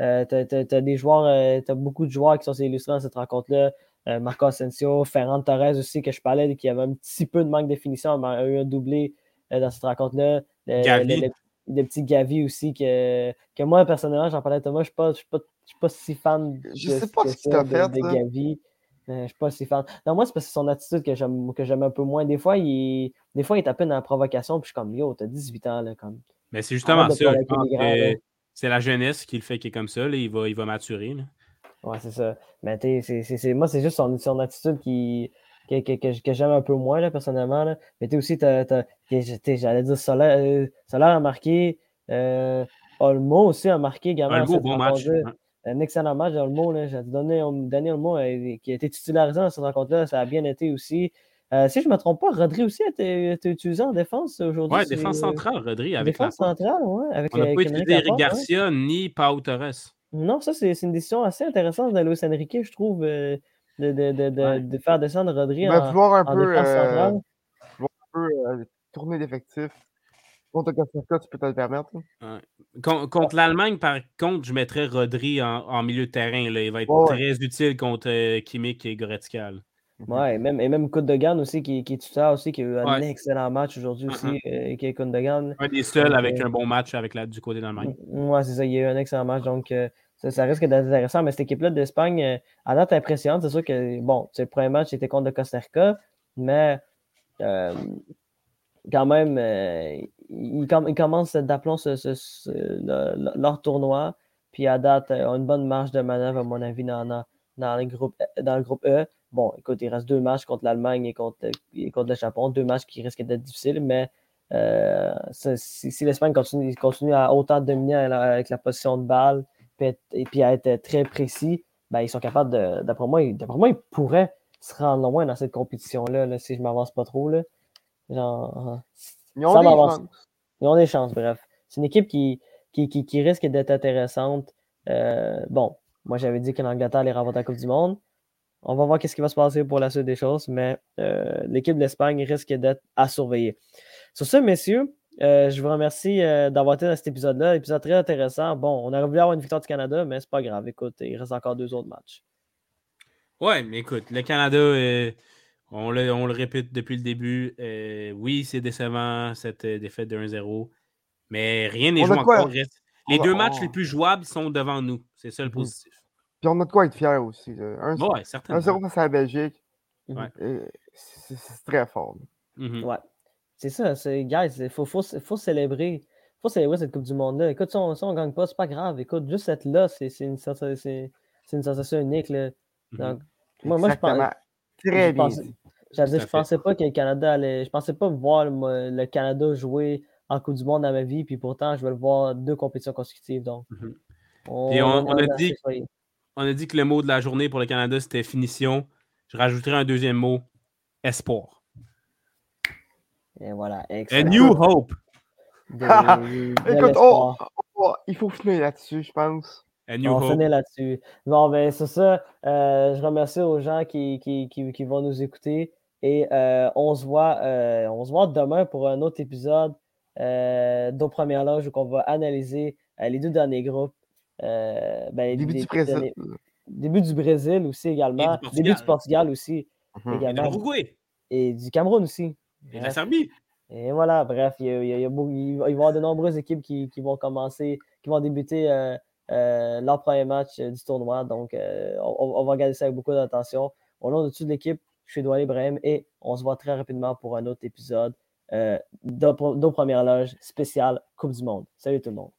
Euh, tu as, des joueurs, euh, tu as beaucoup de joueurs qui sont illustrés dans cette rencontre-là. Euh, Marco Asensio, Ferran Torres aussi, que je parlais, qui avait un petit peu de manque de finition, mais a eu un doublé dans cette rencontre-là. Des petits Gavi aussi, que, que moi, personnellement, j'en parlais à Thomas, je ne suis, suis, pas si fan je de, sais pas ce que fait, de, de Gavi. Je je suis pas si fan. Non, moi, c'est parce que son attitude que j'aime, que j'aime un peu moins. Des fois, il, des fois, il tape dans la provocation, puis je suis comme, yo, t'as 18 ans, là, comme. Mais c'est justement ça. C'est la jeunesse qui le fait qu'il est comme ça, là, il, va, il va maturer. Là. Ouais, c'est ça. Mais c'est, moi, c'est juste son, son attitude qui, que, que, que, j'aime un peu moins, là, personnellement. Là. Mais tu aussi, j'allais dire Solaire, euh, Solaire a marqué. Euh, Olmo aussi a marqué également. Un bon match un excellent match mot. J'ai donné Daniel Olmo euh, qui a été titularisé dans cette rencontre-là. Ça a bien été aussi. Euh, si je ne me trompe pas, Rodri aussi a été, utilisé en défense aujourd'hui. Oui, défense centrale, Rodri. Avec défense centrale, oui. On n'a pas utilisé Eric Garcia ni Pau Torres. Non, ça, c'est une décision assez intéressante de Luis Enrique, je trouve, euh, de, de, de, de, faire descendre Rodri en, un en peu, défense centrale. un peu tourner d'effectifs Contre tu peux te le permettre. Contre, l'Allemagne, par contre, je mettrais Rodri en, milieu de terrain. Là. Il va être très utile contre euh, Kimmich et Goretzka. Ouais, et même, et même aussi, qui, qui est tuteur aussi, qui a eu un excellent match aujourd'hui aussi, uh-huh. euh, qui est Kundogan. Un des seuls avec euh, un bon match avec la, du côté d'Allemagne. Ouais, c'est ça, il y a eu un excellent match, donc ça, risque d'être intéressant. Mais cette équipe-là d'Espagne, à date impressionnante, c'est sûr que, bon, le premier match était contre le Costa Rica, mais quand même, ils, commencent d'aplomb leur tournoi. Puis à date, ont une bonne marge de manœuvre, à mon avis, dans, dans, le, groupe, dans le groupe E. Bon, écoute, il reste deux matchs contre l'Allemagne et contre, contre le Japon. Deux matchs qui risquent d'être difficiles, mais euh, si, l'Espagne continue, continue à autant dominer avec la position de balle et puis à être très précis, ben, ils sont capables de. D'après moi, moi, ils pourraient se rendre loin dans cette compétition-là, là, si je ne m'avance pas trop. Là. Genre, ils ont, des chances. Ils ont des chances, bref. C'est une équipe qui, qui, qui, risque d'être intéressante. Euh, bon, moi j'avais dit que l'Angleterre allait remporter la Coupe du Monde. On va voir ce qui va se passer pour la suite des choses, mais euh, l'équipe de l'Espagne risque d'être à surveiller. Sur ce, messieurs, euh, je vous remercie d'avoir été dans cet épisode-là. Épisode très intéressant. Bon, on aurait voulu avoir une victoire du Canada, mais c'est pas grave. Écoute, il reste encore deux autres matchs. Ouais, mais écoute, le Canada on le, répète depuis le début. Euh, oui, c'est décevant cette euh, défaite de 1-0, mais rien n'est joué encore. Les deux matchs les plus jouables sont devant nous. C'est ça le mhm. positif. Puis on a de quoi être fier aussi. 1-0 face à la Belgique, mhm. c'est très fort. Mhm. Ouais. C'est ça, guys, il faut, faut, faut, célébrer. faut célébrer cette Coupe du Monde-là. Écoute, si on ne gagne pas, c'est pas grave. Écoute, juste être là, c'est une, une, sensation unique. Là. Donc, moi, moi, je pense. Très bien. J'allais je pensais pas que le Canada allait. Je pensais pas voir le, Canada jouer en Coupe du Monde dans ma vie, puis pourtant, je vais le voir deux compétitions consécutives. Donc, mhm. on, a dit, on a dit que le mot de la journée pour le Canada, c'était finition. Je rajouterai un deuxième mot espoir. Et voilà. A new hope. Écoute, oh, oh, il faut finir là-dessus, je pense. On finit là-dessus. Bon, ben, c'est ça. Euh, je remercie aux gens qui, qui, qui, vont nous écouter. Et euh, on, se voit, euh, on se voit demain pour un autre épisode d'Au Première Loge où on va analyser les deux derniers groupes ben, début du Brésil. début du Brésil aussi également. début du Portugal aussi. Mhm. Également. Et Et du Cameroun aussi. Et de la Serbie. Et voilà, bref, il, y a, va y avoir de nombreuses équipes qui, vont commencer, qui vont débuter leur premier match du tournoi. Donc, on, va regarder ça avec beaucoup d'attention. Au nom de toute l'équipe, je suis Douane Ibrahim et on se voit très rapidement pour un autre épisode euh, de, de première loge spéciale Coupe du Monde. Salut tout le monde.